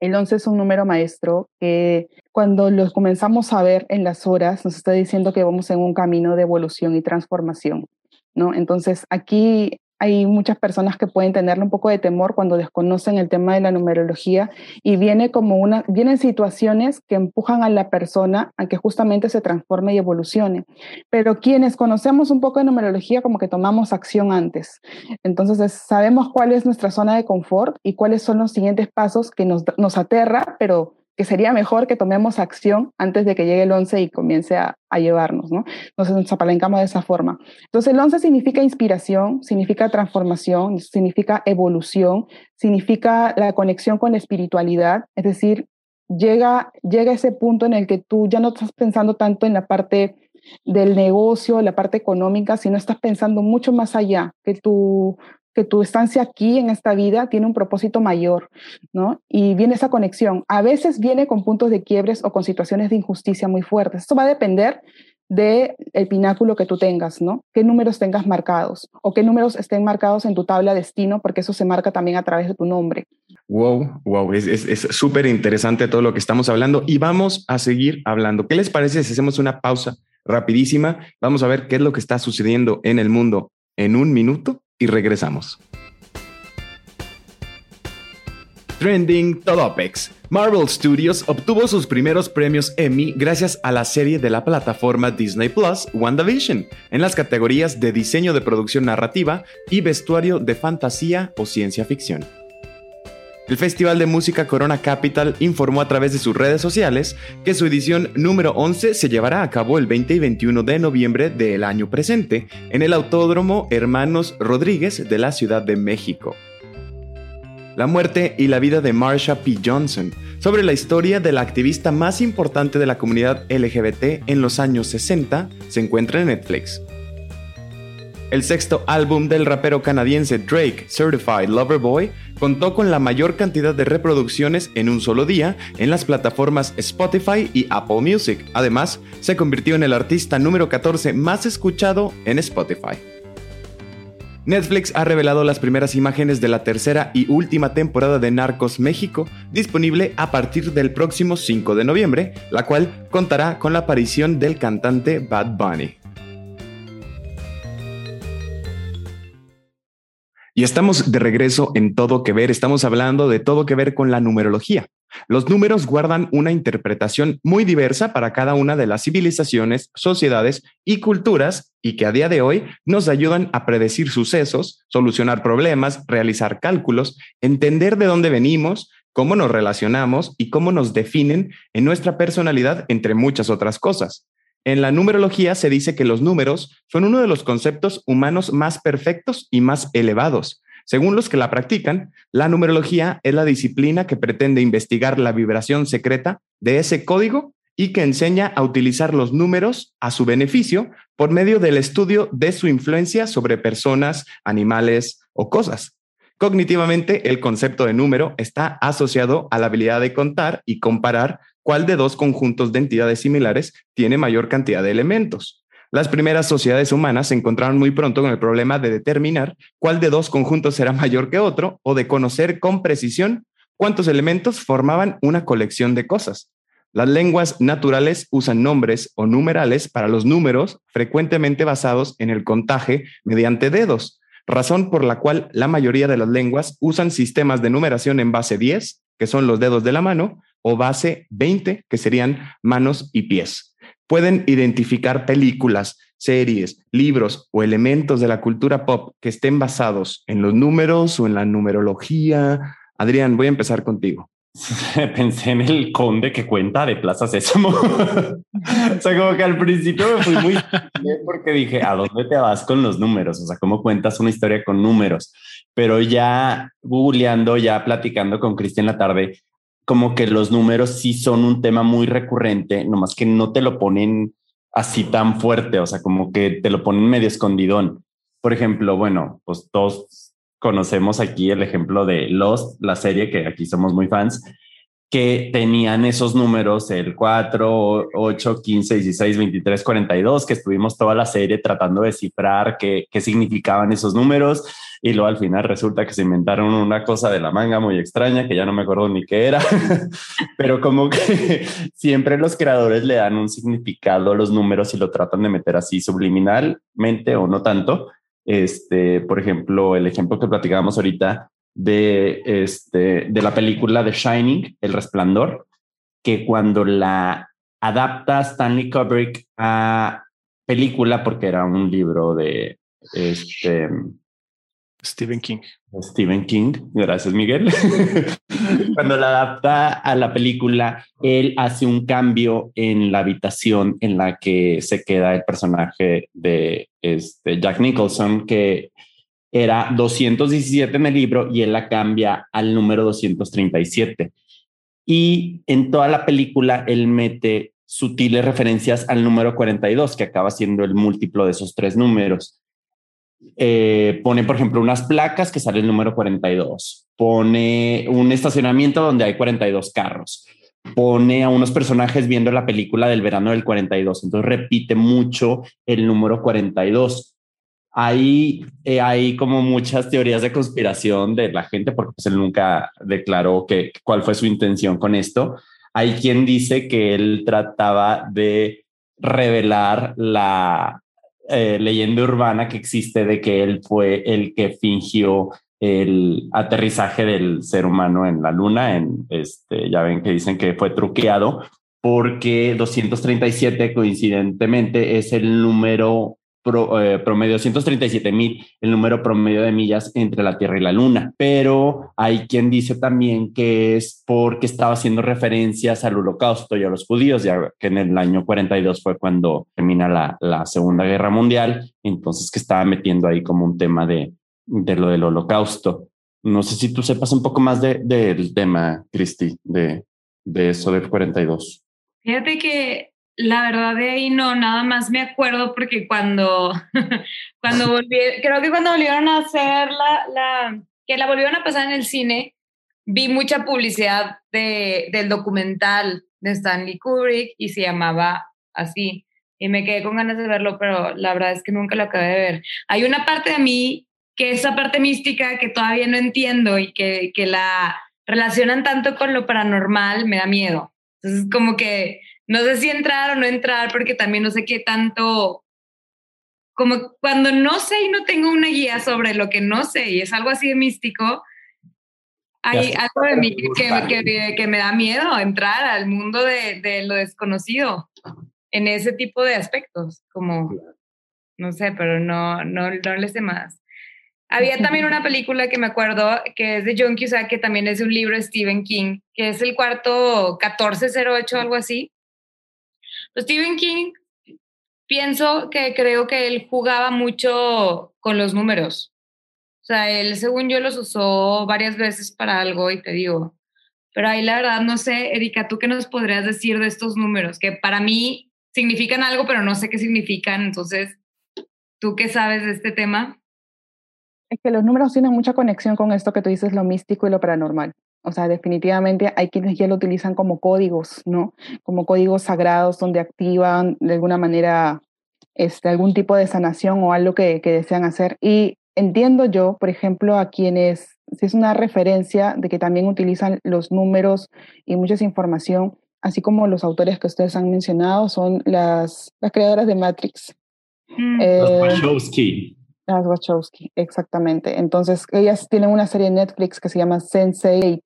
El 11 es un número maestro que cuando lo comenzamos a ver en las horas nos está diciendo que vamos en un camino de evolución y transformación. ¿no? Entonces aquí hay muchas personas que pueden tenerle un poco de temor cuando desconocen el tema de la numerología y viene como una, vienen situaciones que empujan a la persona a que justamente se transforme y evolucione. Pero quienes conocemos un poco de numerología, como que tomamos acción antes. Entonces sabemos cuál es nuestra zona de confort y cuáles son los siguientes pasos que nos, nos aterra, pero que sería mejor que tomemos acción antes de que llegue el 11 y comience a, llevarnos, ¿no? Entonces nos apalancamos de esa forma. Entonces el 11 significa inspiración, significa transformación, significa evolución, significa la conexión con la espiritualidad, es decir, llega, llega ese punto en el que tú ya no estás pensando tanto en la parte del negocio, la parte económica, sino estás pensando mucho más allá, que tu, que tu estancia aquí en esta vida tiene un propósito mayor, ¿no? Y viene esa conexión. A veces viene con puntos de quiebres o con situaciones de injusticia muy fuertes. Esto va a depender del el pináculo que tú tengas, ¿no? Qué números tengas marcados o qué números estén marcados en tu tabla destino, porque eso se marca también a través de tu nombre. Wow, wow, es súper interesante todo lo que estamos hablando y vamos a seguir hablando. ¿Qué les parece si hacemos una pausa rapidísima? Vamos a ver qué es lo que está sucediendo en el mundo en un minuto y regresamos. Trending Topics. Marvel Studios obtuvo sus primeros premios Emmy gracias a la serie de la plataforma Disney Plus, WandaVision, en las categorías de diseño de producción narrativa y vestuario de fantasía o ciencia ficción. El Festival de Música Corona Capital informó a través de sus redes sociales que su edición número 11 se llevará a cabo el 20 y 21 de noviembre del año presente en el Autódromo Hermanos Rodríguez de la Ciudad de México. La muerte y la vida de Marsha P. Johnson, sobre la historia de la activista más importante de la comunidad LGBT en los años 60, se encuentra en Netflix. El sexto álbum del rapero canadiense Drake, Certified Lover Boy, contó con la mayor cantidad de reproducciones en un solo día en las plataformas Spotify y Apple Music. Además, se convirtió en el artista número 14 más escuchado en Spotify. Netflix ha revelado las primeras imágenes de la tercera y última temporada de Narcos México, disponible a partir del próximo 5 de noviembre, la cual contará con la aparición del cantante Bad Bunny. Y estamos de regreso en Todo que Ver, estamos hablando de todo que ver con la numerología. Los números guardan una interpretación muy diversa para cada una de las civilizaciones, sociedades y culturas y que a día de hoy nos ayudan a predecir sucesos, solucionar problemas, realizar cálculos, entender de dónde venimos, cómo nos relacionamos y cómo nos definen en nuestra personalidad, entre muchas otras cosas. En la numerología se dice que los números son uno de los conceptos humanos más perfectos y más elevados. Según los que la practican, la numerología es la disciplina que pretende investigar la vibración secreta de ese código y que enseña a utilizar los números a su beneficio por medio del estudio de su influencia sobre personas, animales o cosas. Cognitivamente, el concepto de número está asociado a la habilidad de contar y comparar cuál de dos conjuntos de entidades similares tiene mayor cantidad de elementos. Las primeras sociedades humanas se encontraron muy pronto con el problema de determinar cuál de dos conjuntos era mayor que otro o de conocer con precisión cuántos elementos formaban una colección de cosas. Las lenguas naturales usan nombres o numerales para los números frecuentemente basados en el contaje mediante dedos, razón por la cual la mayoría de las lenguas usan sistemas de numeración en base 10, que son los dedos de la mano, o base 20, que serían manos y pies. Pueden identificar películas, series, libros o elementos de la cultura pop que estén basados en los números o en la numerología. Adrián, voy a empezar contigo. Pensé en el conde que cuenta de Plaza Sésamo. o sea, como que al principio me fui muy porque dije, ¿a dónde te vas con los números? O sea, ¿cómo cuentas una historia con números? Pero ya googleando, ya platicando con Cristian la tarde, como que los números sí son un tema muy recurrente, nomás que no te lo ponen así tan fuerte, o sea, como que te lo ponen medio escondidón. Por ejemplo, bueno, pues todos conocemos aquí el ejemplo de Lost, la serie que aquí somos muy fans, que tenían esos números, el 4, 8, 15, 16, 23, 42, que estuvimos toda la serie tratando de descifrar qué, qué significaban esos números y luego al final resulta que se inventaron una cosa de la manga muy extraña que ya no me acuerdo ni qué era, pero como que siempre los creadores le dan un significado a los números y lo tratan de meter así subliminalmente o no tanto. Este, por ejemplo, el ejemplo que platicábamos ahorita de, este, de la película The Shining, El Resplandor, que cuando la adapta Stanley Kubrick a película, porque era un libro de este, Stephen King. Stephen King, gracias Miguel. Cuando la adapta a la película, él hace un cambio en la habitación en la que se queda el personaje de este Jack Nicholson, que era 217 en el libro y él la cambia al número 237. Y en toda la película él mete sutiles referencias al número 42, que acaba siendo el múltiplo de esos tres números. Eh, pone, por ejemplo, unas placas que sale el número 42. Pone un estacionamiento donde hay 42 carros. Pone a unos personajes viendo la película del verano del 42. Entonces repite mucho el número 42 hay, eh, hay como muchas teorías de conspiración de la gente, porque pues él nunca declaró que, cuál fue su intención con esto. Hay quien dice que él trataba de revelar la eh, leyenda urbana que existe de que él fue el que fingió el aterrizaje del ser humano en la luna. En este, ya ven que dicen que fue truqueado porque 237 coincidentemente es el número eh, promedio 137 mil, el número promedio de millas entre la Tierra y la Luna. Pero hay quien dice también que es porque estaba haciendo referencias al holocausto y a los judíos, ya que en el año 42 fue cuando termina la, la Segunda Guerra Mundial, entonces que estaba metiendo ahí como un tema de, de lo del holocausto. No sé si tú sepas un poco más del de, tema, Cristi, de, de eso del 42. Fíjate que la verdad de ahí no, nada más me acuerdo porque cuando, cuando volví, creo que cuando volvieron a hacer la, la, que la volvieron a pasar en el cine, vi mucha publicidad de, del documental de Stanley Kubrick y se llamaba así. Y me quedé con ganas de verlo, pero la verdad es que nunca lo acabé de ver. Hay una parte de mí que esa parte mística que todavía no entiendo y que, que la relacionan tanto con lo paranormal me da miedo. Entonces, como que no sé si entrar o no entrar, porque también no sé qué tanto, como cuando no sé y no tengo una guía sobre lo que no sé y es algo así de místico, hay algo de mí que, que, me da miedo entrar al mundo de, de, lo desconocido en ese tipo de aspectos, como, no sé, pero no, no, no le sé más. Había también una película que me acuerdo que es de John Cusack, que también es un libro de Stephen King, que es el cuarto 1408, algo así. Stephen King, pienso que creo que él jugaba mucho con los números. O sea, él, según yo, los usó varias veces para algo y te digo. Pero ahí la verdad no sé, Erika, ¿tú qué nos podrías decir de estos números? Que para mí significan algo, pero no sé qué significan. Entonces, ¿tú qué sabes de este tema? Es que los números tienen mucha conexión con esto que tú dices, lo místico y lo paranormal. O sea, definitivamente hay quienes ya lo utilizan como códigos, ¿no? Como códigos sagrados donde activan de alguna manera este, algún tipo de sanación o algo que, que desean hacer. Y entiendo yo, por ejemplo, a quienes, si es una referencia de que también utilizan los números y mucha información, así como los autores que ustedes han mencionado, son las, las creadoras de Matrix. Mm. Eh, las Wachowski, exactamente. Entonces, ellas tienen una serie en Netflix que se llama Sense8,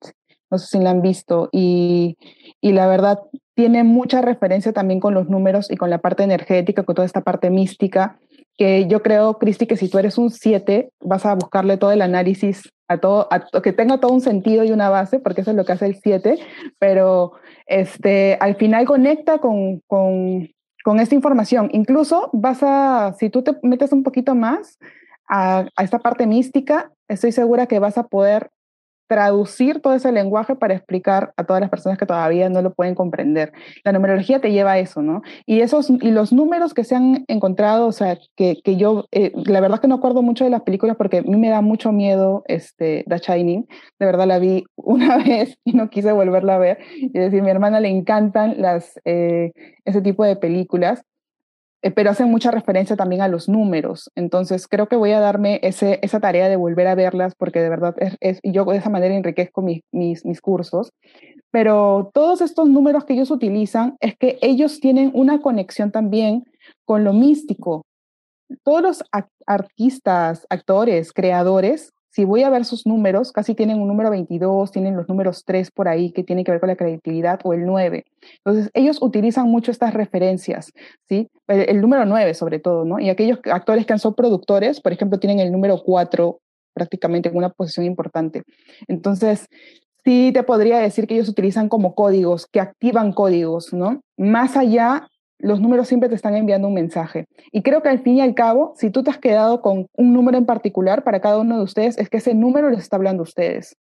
no sé si la han visto, y, y la verdad tiene mucha referencia también con los números y con la parte energética, con toda esta parte mística, que yo creo, Cristi, que si tú eres un 7, vas a buscarle todo el análisis a todo, a, que tenga todo un sentido y una base, porque eso es lo que hace el 7, pero este, al final conecta con, con, con esta información. Incluso vas a, si tú te metes un poquito más a, a, esta parte mística, estoy segura que vas a poder traducir todo ese lenguaje para explicar a todas las personas que todavía no lo pueden comprender. La numerología te lleva a eso, ¿no? Y, esos, y los números que se han encontrado, o sea, que, que yo, eh, la verdad es que no acuerdo mucho de las películas porque a mí me da mucho miedo este, The Shining. De verdad la vi una vez y no quise volverla a ver. Es decir, mi hermana le encantan las, eh, ese tipo de películas. Eh, pero hacen mucha referencia también a los números. Entonces, creo que voy a darme ese, esa tarea de volver a verlas porque de verdad es, es yo de esa manera enriquezco mis, mis, mis, cursos. Pero todos estos números que ellos utilizan es que ellos tienen una conexión también con lo místico. Todos los artistas, actores, creadores si voy a ver sus números, casi tienen un número 22, tienen los números 3 por ahí que tienen que ver con la creatividad o el 9. Entonces, ellos utilizan mucho estas referencias, ¿sí? El, número 9 sobre todo, ¿no? Y aquellos actores que son productores, por ejemplo, tienen el número 4 prácticamente en una posición importante. Entonces, sí te podría decir que ellos utilizan como códigos, que activan códigos, ¿no? Más allá los números siempre te están enviando un mensaje. Y creo que al fin y al cabo, si tú te has quedado con un número en particular para cada uno de ustedes, es que ese número les está hablando a ustedes.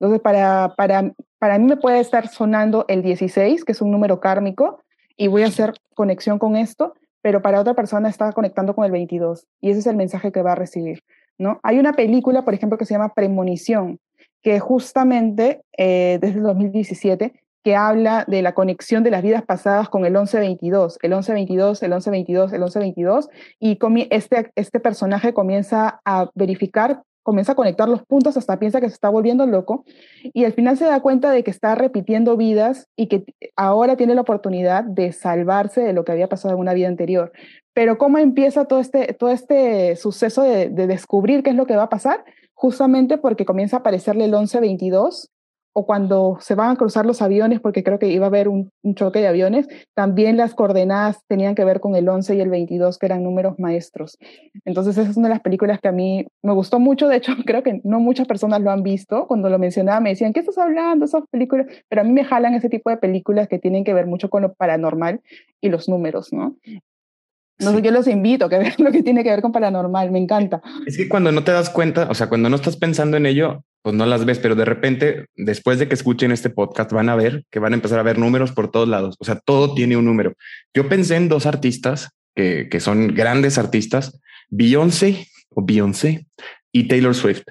Entonces, para, para, para mí me puede estar sonando el 16, que es un número kármico, y voy a hacer conexión con esto, pero para otra persona está conectando con el 22, y ese es el mensaje que va a recibir. ¿no? Hay una película, por ejemplo, que se llama Premonición, que justamente eh, desde el 2017 que habla de la conexión de las vidas pasadas con el 1122, el 1122, el 1122, el 1122, y este, este personaje comienza a verificar, comienza a conectar los puntos hasta piensa que se está volviendo loco, y al final se da cuenta de que está repitiendo vidas y que ahora tiene la oportunidad de salvarse de lo que había pasado en una vida anterior. Pero ¿cómo empieza todo este, todo este suceso de, de descubrir qué es lo que va a pasar? Justamente porque comienza a aparecerle el 1122 o cuando se van a cruzar los aviones, porque creo que iba a haber un, choque de aviones, también las coordenadas tenían que ver con el 11 y el 22, que eran números maestros. Entonces, esa es una de las películas que a mí me gustó mucho. De hecho, creo que no muchas personas lo han visto. Cuando lo mencionaba, me decían, ¿qué estás hablando? Esas películas. Pero a mí me jalan ese tipo de películas que tienen que ver mucho con lo paranormal y los números, ¿no? No sé, yo los invito a que vean lo que tiene que ver con paranormal, me encanta. Es que cuando no te das cuenta, o sea, cuando no estás pensando en ello, pues no las ves, pero de repente, después de que escuchen este podcast, van a ver que van a empezar a ver números por todos lados. O sea, todo tiene un número. Yo pensé en dos artistas que, que son grandes artistas, Beyoncé o Beyoncé y Taylor Swift.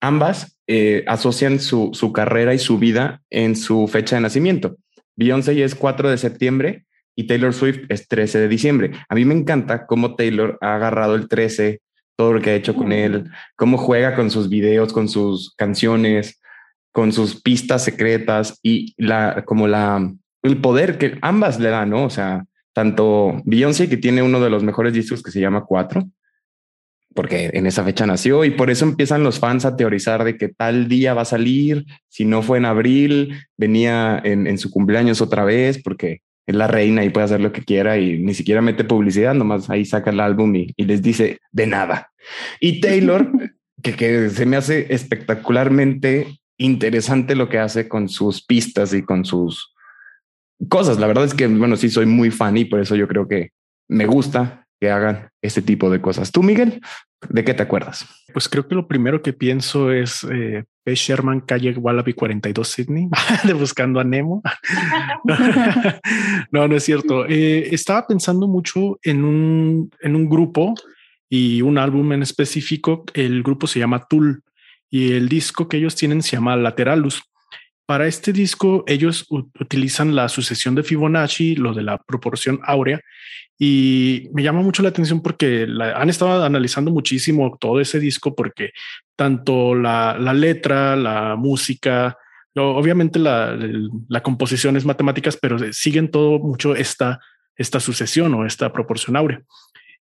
Ambas eh, asocian su, su carrera y su vida en su fecha de nacimiento. Beyoncé es 4 de septiembre y Taylor Swift es 13 de diciembre. A mí me encanta cómo Taylor ha agarrado el 13 todo lo que ha hecho con él, cómo juega con sus videos, con sus canciones, con sus pistas secretas y la, como la, el poder que ambas le dan, ¿no? O sea, tanto Beyoncé, que tiene uno de los mejores discos que se llama Cuatro, porque en esa fecha nació y por eso empiezan los fans a teorizar de que tal día va a salir, si no fue en abril, venía en, en su cumpleaños otra vez, porque es la reina y puede hacer lo que quiera y ni siquiera mete publicidad, nomás ahí saca el álbum y, les dice de nada. Y Taylor, que, que se me hace espectacularmente interesante lo que hace con sus pistas y con sus cosas. La verdad es que, bueno, sí soy muy fan y por eso yo creo que me gusta que hagan este tipo de cosas. Tú, Miguel, ¿de qué te acuerdas? Pues creo que lo primero que pienso es eh, P. Sherman, calle Wallaby 42 Sydney, de buscando a Nemo. no, no es cierto. Eh, estaba pensando mucho en un, en un grupo y un álbum en específico. El grupo se llama Tool y el disco que ellos tienen se llama Lateralus. Para este disco, ellos utilizan la sucesión de Fibonacci, lo de la proporción áurea, y me llama mucho la atención porque han estado analizando muchísimo todo ese disco porque tanto la, letra, la música, obviamente la, composición es matemáticas, pero siguen todo mucho esta, esta sucesión o esta proporción áurea.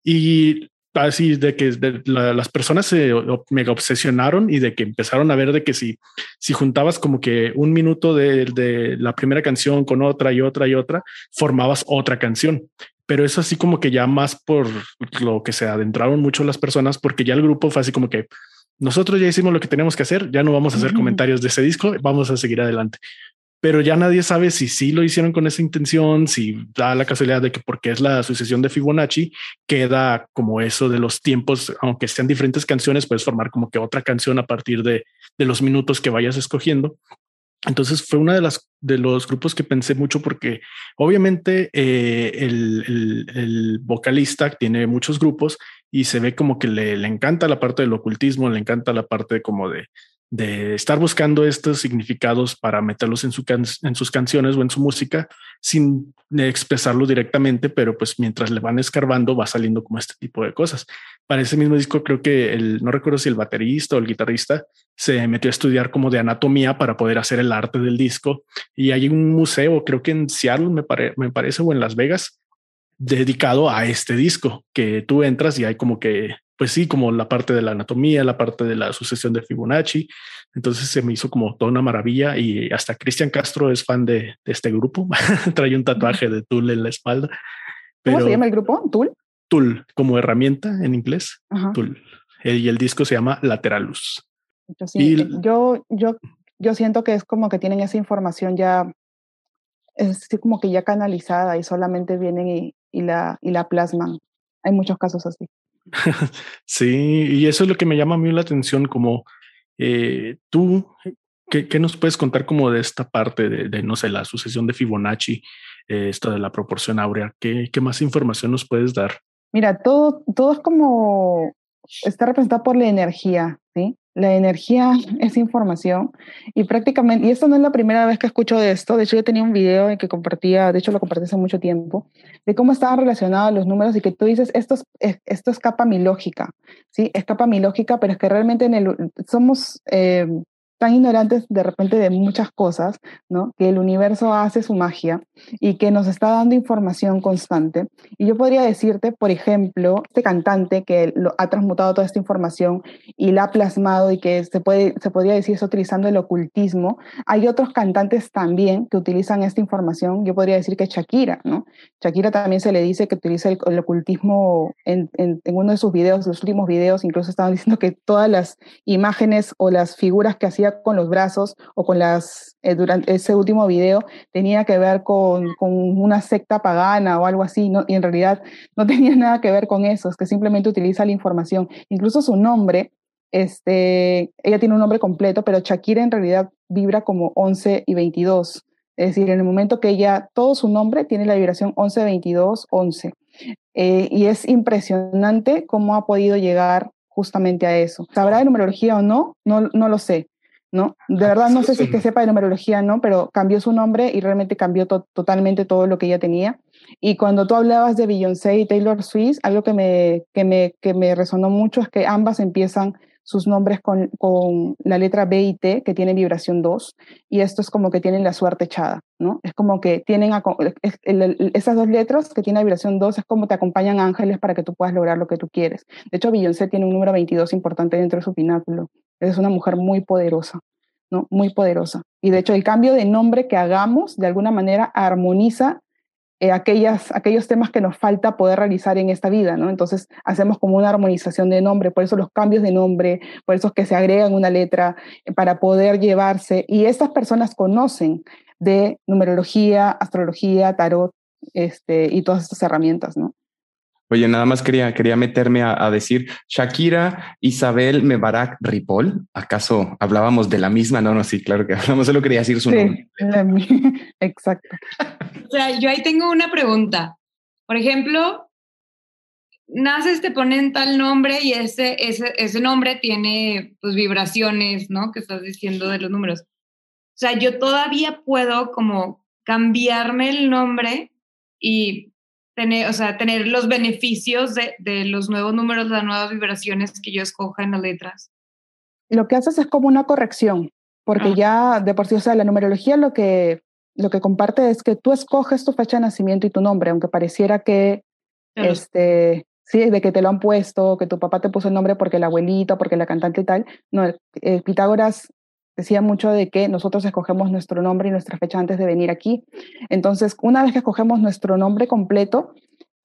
Y así de que las personas se mega obsesionaron y de que empezaron a ver de que si, si juntabas como que un minuto de, de, la primera canción con otra y otra y otra, formabas otra canción pero es así como que ya más por lo que se adentraron mucho las personas, porque ya el grupo fue así como que nosotros ya hicimos lo que tenemos que hacer, ya no vamos a hacer comentarios de ese disco, vamos a seguir adelante. Pero ya nadie sabe si sí lo hicieron con esa intención, si da la casualidad de que porque es la sucesión de Fibonacci, queda como eso de los tiempos, aunque sean diferentes canciones, puedes formar como que otra canción a partir de, de los minutos que vayas escogiendo. Entonces fue una de las de los grupos que pensé mucho porque obviamente eh, el, vocalista tiene muchos grupos y se ve como que le, le, encanta la parte del ocultismo, le encanta la parte como de, de estar buscando estos significados para meterlos en, su en sus canciones o en su música sin expresarlo directamente, pero pues mientras le van escarbando va saliendo como este tipo de cosas. Para ese mismo disco creo que el, no recuerdo si el baterista o el guitarrista se metió a estudiar como de anatomía para poder hacer el arte del disco y hay un museo, creo que en Seattle me, me parece o en Las Vegas, dedicado a este disco que tú entras y hay como que pues sí, como la parte de la anatomía, la parte de la sucesión de Fibonacci. Entonces se me hizo como toda una maravilla y hasta Cristian Castro es fan de, este grupo. Trae un tatuaje de Tool en la espalda. ¿Cómo se llama el grupo? Tool. Tool, como herramienta en inglés. Tool. Y el disco se llama Lateralus. yo, yo, yo siento que es como que tienen esa información ya, es como que ya canalizada y solamente vienen y, y, la, y la plasman. Hay muchos casos así. sí, y eso es lo que me llama a mí la atención, como eh, tú, ¿qué, nos puedes contar como de esta parte de, no sé, la sucesión de Fibonacci, eh, esto de la proporción áurea? ¿Qué, ¿Qué, más información nos puedes dar? Mira, todo, todo es como, está representado por la energía, ¿sí? La energía es información y prácticamente, y esto no es la primera vez que escucho de esto, de hecho yo tenía un video en que compartía, de hecho lo compartí hace mucho tiempo, de cómo estaban relacionados los números y que tú dices, esto, es, esto escapa mi lógica, ¿sí? Escapa mi lógica, pero es que realmente en el, somos, eh, tan ignorantes de repente de muchas cosas, ¿no? Que el universo hace su magia y que nos está dando información constante. Y yo podría decirte, por ejemplo, este cantante que lo, ha transmutado toda esta información y la ha plasmado y que se, puede, se podría decir está utilizando el ocultismo. Hay otros cantantes también que utilizan esta información. Yo podría decir que Shakira, ¿no? Shakira también se le dice que utiliza el, ocultismo en, en, en uno de sus videos, los últimos videos, incluso estaban diciendo que todas las imágenes o las figuras que hacía con los brazos o con las, eh, durante ese último video, tenía que ver con, con, una secta pagana o algo así, ¿no? y en realidad no tenía nada que ver con eso, es que simplemente utiliza la información. Incluso su nombre, este, ella tiene un nombre completo, pero Shakira en realidad vibra como 11 y 22. Es decir, en el momento que ella, todo su nombre tiene la vibración 11, 22, 11. y es impresionante cómo ha podido llegar justamente a eso. ¿Sabrá de numerología o no? No, no lo sé ¿no? De verdad no sé si es que sepa de numerología, ¿no? Pero cambió su nombre y realmente cambió totalmente todo lo que ella tenía. Y cuando tú hablabas de Beyoncé y Taylor Swift, algo que me, que me, que me resonó mucho es que ambas empiezan sus nombres con, con, la letra B y T, que tiene vibración 2, y esto es como que tienen la suerte echada, ¿no? Es como que tienen esas dos letras que tienen vibración 2, es como te acompañan ángeles para que tú puedas lograr lo que tú quieres. De hecho, Beyoncé tiene un número 22 importante dentro de su pináculo. Es una mujer muy poderosa, ¿no? Muy poderosa. Y de hecho, el cambio de nombre que hagamos, de alguna manera, armoniza eh, aquellas, aquellos temas que nos falta poder realizar en esta vida, ¿no? Entonces hacemos como una armonización de nombre, por eso los cambios de nombre, por eso es que se agregan una letra eh, para poder llevarse. Y estas personas conocen de numerología, astrología, tarot, este, y todas estas herramientas, ¿no? Oye, nada más quería, quería meterme a, decir Shakira Isabel Mebarak Ripoll. ¿Acaso hablábamos de la misma? No, no, sí, claro que hablamos, solo quería decir su nombre. Exacto. O sea, yo ahí tengo una pregunta. Por ejemplo, naces, te ponen tal nombre y ese, ese, ese nombre tiene pues vibraciones, ¿no? Que estás diciendo de los números. O sea, yo todavía puedo como cambiarme el nombre y tener, o sea, tener los beneficios de, de los nuevos números, las nuevas vibraciones que yo escoja en las letras. Lo que haces es como una corrección, porque ya de por sí, o sea, la numerología lo que, lo que comparte es que tú escoges tu fecha de nacimiento y tu nombre, aunque pareciera que, este, sí, de que te lo han puesto, que tu papá te puso el nombre porque el abuelito, porque la cantante y tal. No, Pitágoras decía mucho de que nosotros escogemos nuestro nombre y nuestra fecha antes de venir aquí. Entonces, una vez que escogemos nuestro nombre completo,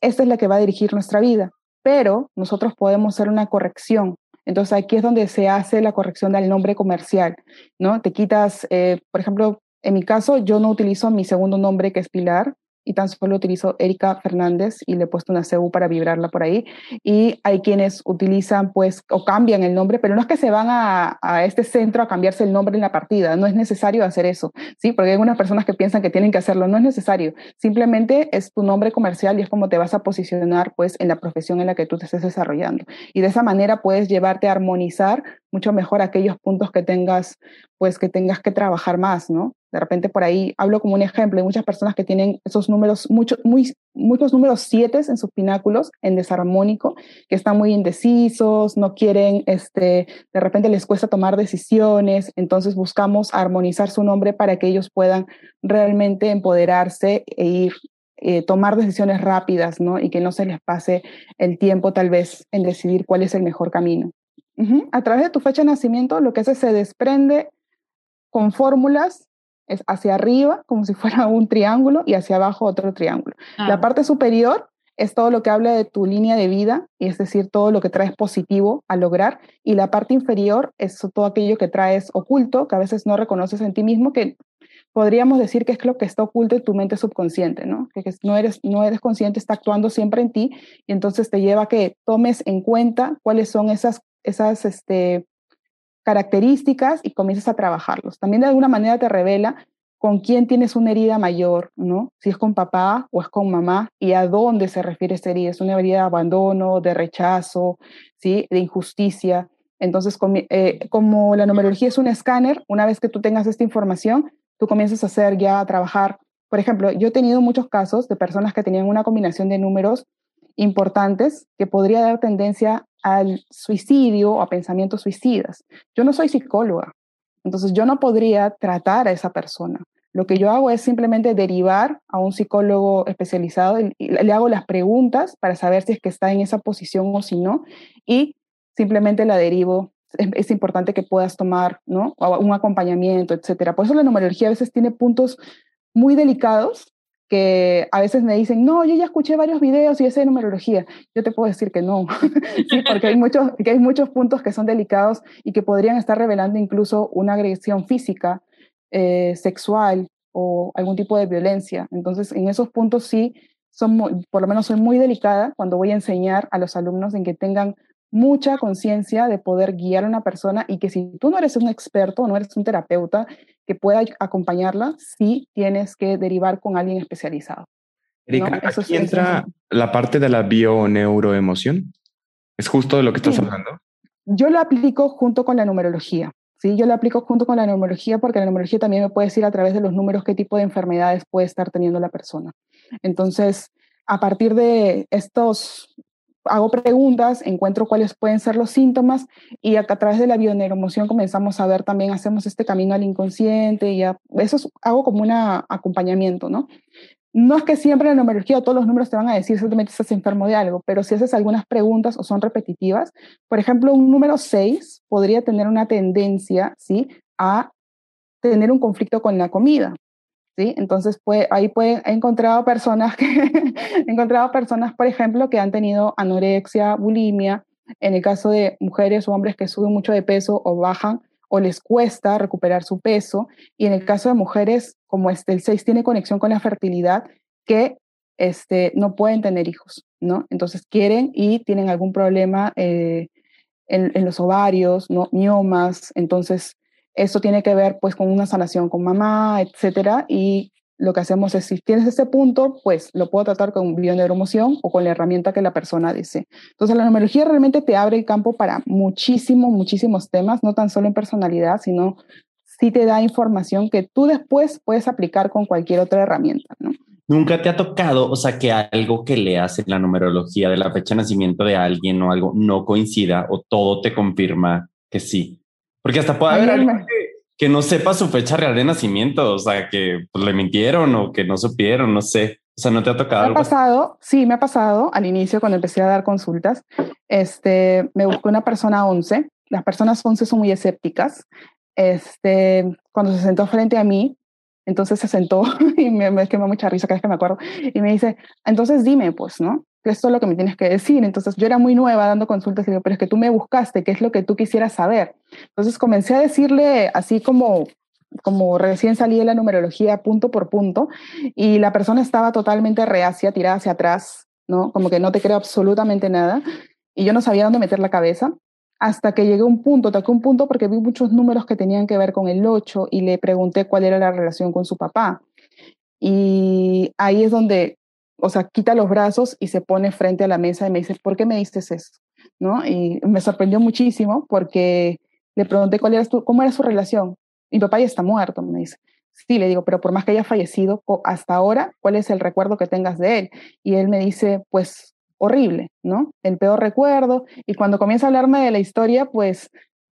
esta es la que va a dirigir nuestra vida, pero nosotros podemos hacer una corrección. Entonces, aquí es donde se hace la corrección del nombre comercial, ¿no? Te quitas, eh, por ejemplo, en mi caso, yo no utilizo mi segundo nombre, que es Pilar, y tan solo utilizo Erika Fernández y le he puesto una CU para vibrarla por ahí. Y hay quienes utilizan pues o cambian el nombre, pero no es que se van a, a, este centro a cambiarse el nombre en la partida, no es necesario hacer eso, ¿sí? Porque hay algunas personas que piensan que tienen que hacerlo, no es necesario, simplemente es tu nombre comercial y es como te vas a posicionar pues en la profesión en la que tú te estés desarrollando. Y de esa manera puedes llevarte a armonizar mucho mejor aquellos puntos que tengas pues que tengas que trabajar más, ¿no? De repente por ahí hablo como un ejemplo, hay muchas personas que tienen esos números, muchos muy, muchos números siete en sus pináculos, en desarmónico, que están muy indecisos, no quieren, este, de repente les cuesta tomar decisiones, entonces buscamos armonizar su nombre para que ellos puedan realmente empoderarse e ir, eh, tomar decisiones rápidas, ¿no? Y que no se les pase el tiempo tal vez en decidir cuál es el mejor camino. A través de tu fecha de nacimiento, lo que hace se desprende con fórmulas es hacia arriba, como si fuera un triángulo, y hacia abajo otro triángulo. La parte superior es todo lo que habla de tu línea de vida, y es decir, todo lo que traes positivo a lograr, y la parte inferior es todo aquello que traes oculto, que a veces no reconoces en ti mismo, que podríamos decir que es lo que está oculto en tu mente subconsciente, ¿no? Que, no, eres, no eres consciente, está actuando siempre en ti, y entonces te lleva a que tomes en cuenta cuáles son esas, esas este, características y comienzas a trabajarlos. También de alguna manera te revela con quién tienes una herida mayor, ¿no? Si es con papá o es con mamá y a dónde se refiere esta herida. Es una herida de abandono, de rechazo, ¿sí? De injusticia. Entonces, eh, como la numerología es un escáner, una vez que tú tengas esta información, tú comienzas a hacer ya, a trabajar. Por ejemplo, yo he tenido muchos casos de personas que tenían una combinación de números importantes que podría dar tendencia al suicidio o a pensamientos suicidas. Yo no soy psicóloga, entonces yo no podría tratar a esa persona. Lo que yo hago es simplemente derivar a un psicólogo especializado le hago las preguntas para saber si es que está en esa posición o si no, y simplemente la derivo. Es, importante que puedas tomar ¿no? un acompañamiento, etcétera. Por eso la numerología a veces tiene puntos muy delicados que a veces me dicen, no, yo ya escuché varios videos y esa es numerología. Yo te puedo decir que no, sí, porque hay muchos, que hay muchos puntos que son delicados y que podrían estar revelando incluso una agresión física, eh, sexual o algún tipo de violencia. Entonces, en esos puntos sí, son por lo menos soy muy delicada cuando voy a enseñar a los alumnos en que tengan mucha conciencia de poder guiar a una persona y que si tú no eres un experto, no eres un terapeuta que pueda acompañarla, sí tienes que derivar con alguien especializado. Erika, aquí entra la parte de la bioneuroemoción. ¿Es justo de lo que estás hablando? Yo lo aplico junto con la numerología. ¿sí? Yo lo aplico junto con la numerología porque la numerología también me puede decir a través de los números qué tipo de enfermedades puede estar teniendo la persona. Entonces, a partir de estos, hago preguntas, encuentro cuáles pueden ser los síntomas y a, través de la bioneuromoción comenzamos a ver también, hacemos este camino al inconsciente y eso hago como un acompañamiento, ¿no? No es que siempre en la numerología todos los números te van a decir si estás enfermo de algo, pero si haces algunas preguntas o son repetitivas, por ejemplo, un número 6 podría tener una tendencia, ¿sí? A tener un conflicto con la comida. ¿Sí? Entonces, pues, ahí puede, he encontrado personas que, he encontrado personas, por ejemplo, que han tenido anorexia, bulimia, en el caso de mujeres o hombres que suben mucho de peso o bajan o les cuesta recuperar su peso, y en el caso de mujeres, como este, el 6 tiene conexión con la fertilidad, que este, no pueden tener hijos, ¿no? Entonces quieren y tienen algún problema eh, en, en, los ovarios, ¿no? Miomas, entonces eso tiene que ver pues con una sanación con mamá, etcétera, y lo que hacemos es, si tienes ese punto, pues lo puedo tratar con bioneuromoción o con la herramienta que la persona desee. Entonces, la numerología realmente te abre el campo para muchísimos, muchísimos temas, no tan solo en personalidad, sino sí te da información que tú después puedes aplicar con cualquier otra herramienta, ¿no? Nunca te ha tocado, o sea, que algo que leas en la numerología de la fecha de nacimiento de alguien o algo no coincida o todo te confirma que sí. Porque hasta puede haber alguien que, no sepa su fecha real de nacimiento, o sea, que pues, le mintieron o que no supieron, no sé. O sea, ¿no te ha tocado me ha pasado, sí, me ha pasado al inicio cuando empecé a dar consultas. Este, me buscó una persona 11. Las personas 11 son muy escépticas. Este, cuando se sentó frente a mí, entonces se sentó y me, me quemó mucha risa cada vez que me acuerdo. Y me dice, entonces dime, pues, ¿no? ¿Qué es lo que me tienes que decir? Entonces yo era muy nueva dando consultas y digo, pero es que tú me buscaste, ¿qué es lo que tú quisieras saber? Entonces comencé a decirle así como como recién salí de la numerología punto por punto y la persona estaba totalmente reacia, tirada hacia atrás, ¿no? Como que no te creo absolutamente nada y yo no sabía dónde meter la cabeza hasta que llegué a un punto, toqué un punto porque vi muchos números que tenían que ver con el 8 y le pregunté cuál era la relación con su papá. Y ahí es donde, o sea, quita los brazos y se pone frente a la mesa y me dice, ¿por qué me diste eso? ¿No? Y me sorprendió muchísimo porque le pregunté cuál era cómo era su relación. Mi papá ya está muerto, me dice. Sí, le digo, pero por más que haya fallecido hasta ahora, ¿cuál es el recuerdo que tengas de él? Y él me dice, pues horrible, ¿no? El peor recuerdo. Y cuando comienza a hablarme de la historia, pues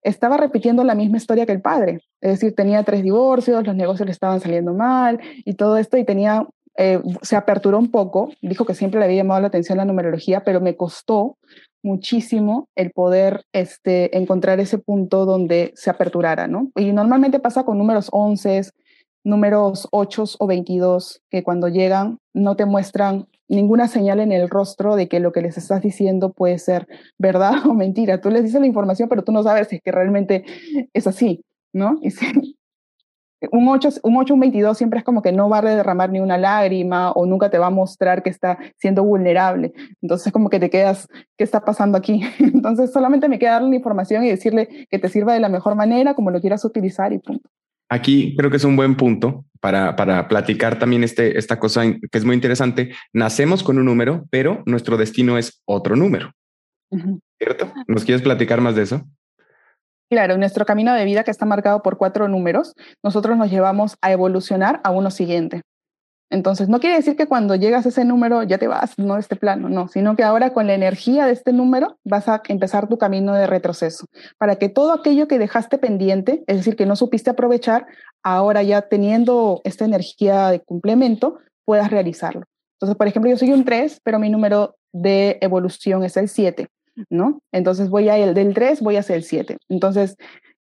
estaba repitiendo la misma historia que el padre. Es decir, tenía tres divorcios, los negocios le estaban saliendo mal y todo esto, y tenía, eh, se aperturó un poco, dijo que siempre le había llamado la atención la numerología, pero me costó muchísimo el poder este, encontrar ese punto donde se aperturara, ¿no? Y normalmente pasa con números 11, números 8 o 22, que cuando llegan no te muestran ninguna señal en el rostro de que lo que les estás diciendo puede ser verdad o mentira. Tú les dices la información, pero tú no sabes si es que realmente es así, ¿no? Y un 8, un 8, un 22 siempre es como que no va a derramar ni una lágrima o nunca te va a mostrar que está siendo vulnerable. Entonces como que te quedas, ¿qué está pasando aquí? Entonces solamente me queda darle la información y decirle que te sirva de la mejor manera, como lo quieras utilizar y punto. Aquí creo que es un buen punto para, para platicar también este, esta cosa que es muy interesante. Nacemos con un número, pero nuestro destino es otro número. ¿Cierto? ¿Nos quieres platicar más de eso? Claro, nuestro camino de vida que está marcado por cuatro números, nosotros nos llevamos a evolucionar a uno siguiente. Entonces, no quiere decir que cuando llegas a ese número ya te vas, no de este plano, no, sino que ahora con la energía de este número vas a empezar tu camino de retroceso, para que todo aquello que dejaste pendiente, es decir, que no supiste aprovechar, ahora ya teniendo esta energía de complemento, puedas realizarlo. Entonces, por ejemplo, yo soy un 3, pero mi número de evolución es el 7, ¿no? Entonces, voy a el del 3, voy a hacer el 7. Entonces,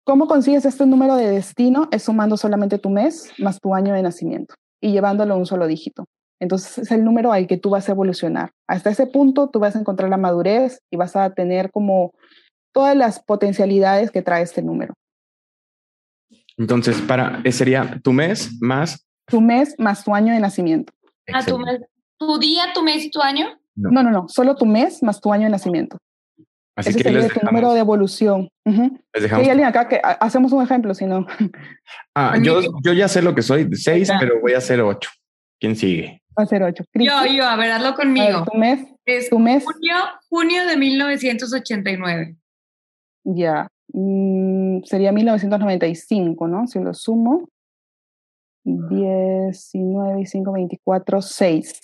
¿cómo consigues este número de destino? Es sumando solamente tu mes más tu año de nacimiento y llevándolo a un solo dígito. Entonces es el número al que tú vas a evolucionar. Hasta ese punto tú vas a encontrar la madurez y vas a tener como todas las potencialidades que trae este número. Entonces, para eh, sería tu mes más tu mes más tu año de nacimiento. Ah, tu mes, tu día, tu mes y tu año. No. no, no, solo tu mes más tu año de nacimiento. Así Ese que sería tu número de evolución. Hay alguien acá que hacemos un ejemplo, si no. Ah, yo, yo ya sé lo que soy, seis, pero voy a hacer ocho. ¿Quién sigue? Va a ser ocho. Yo, yo, a ver, hazlo conmigo. tu mes. Es tu mes. Junio, junio de 1989. Ya. Mm, mm, sería 1995, ¿no? Si lo sumo, 19 y 5, 24, 6.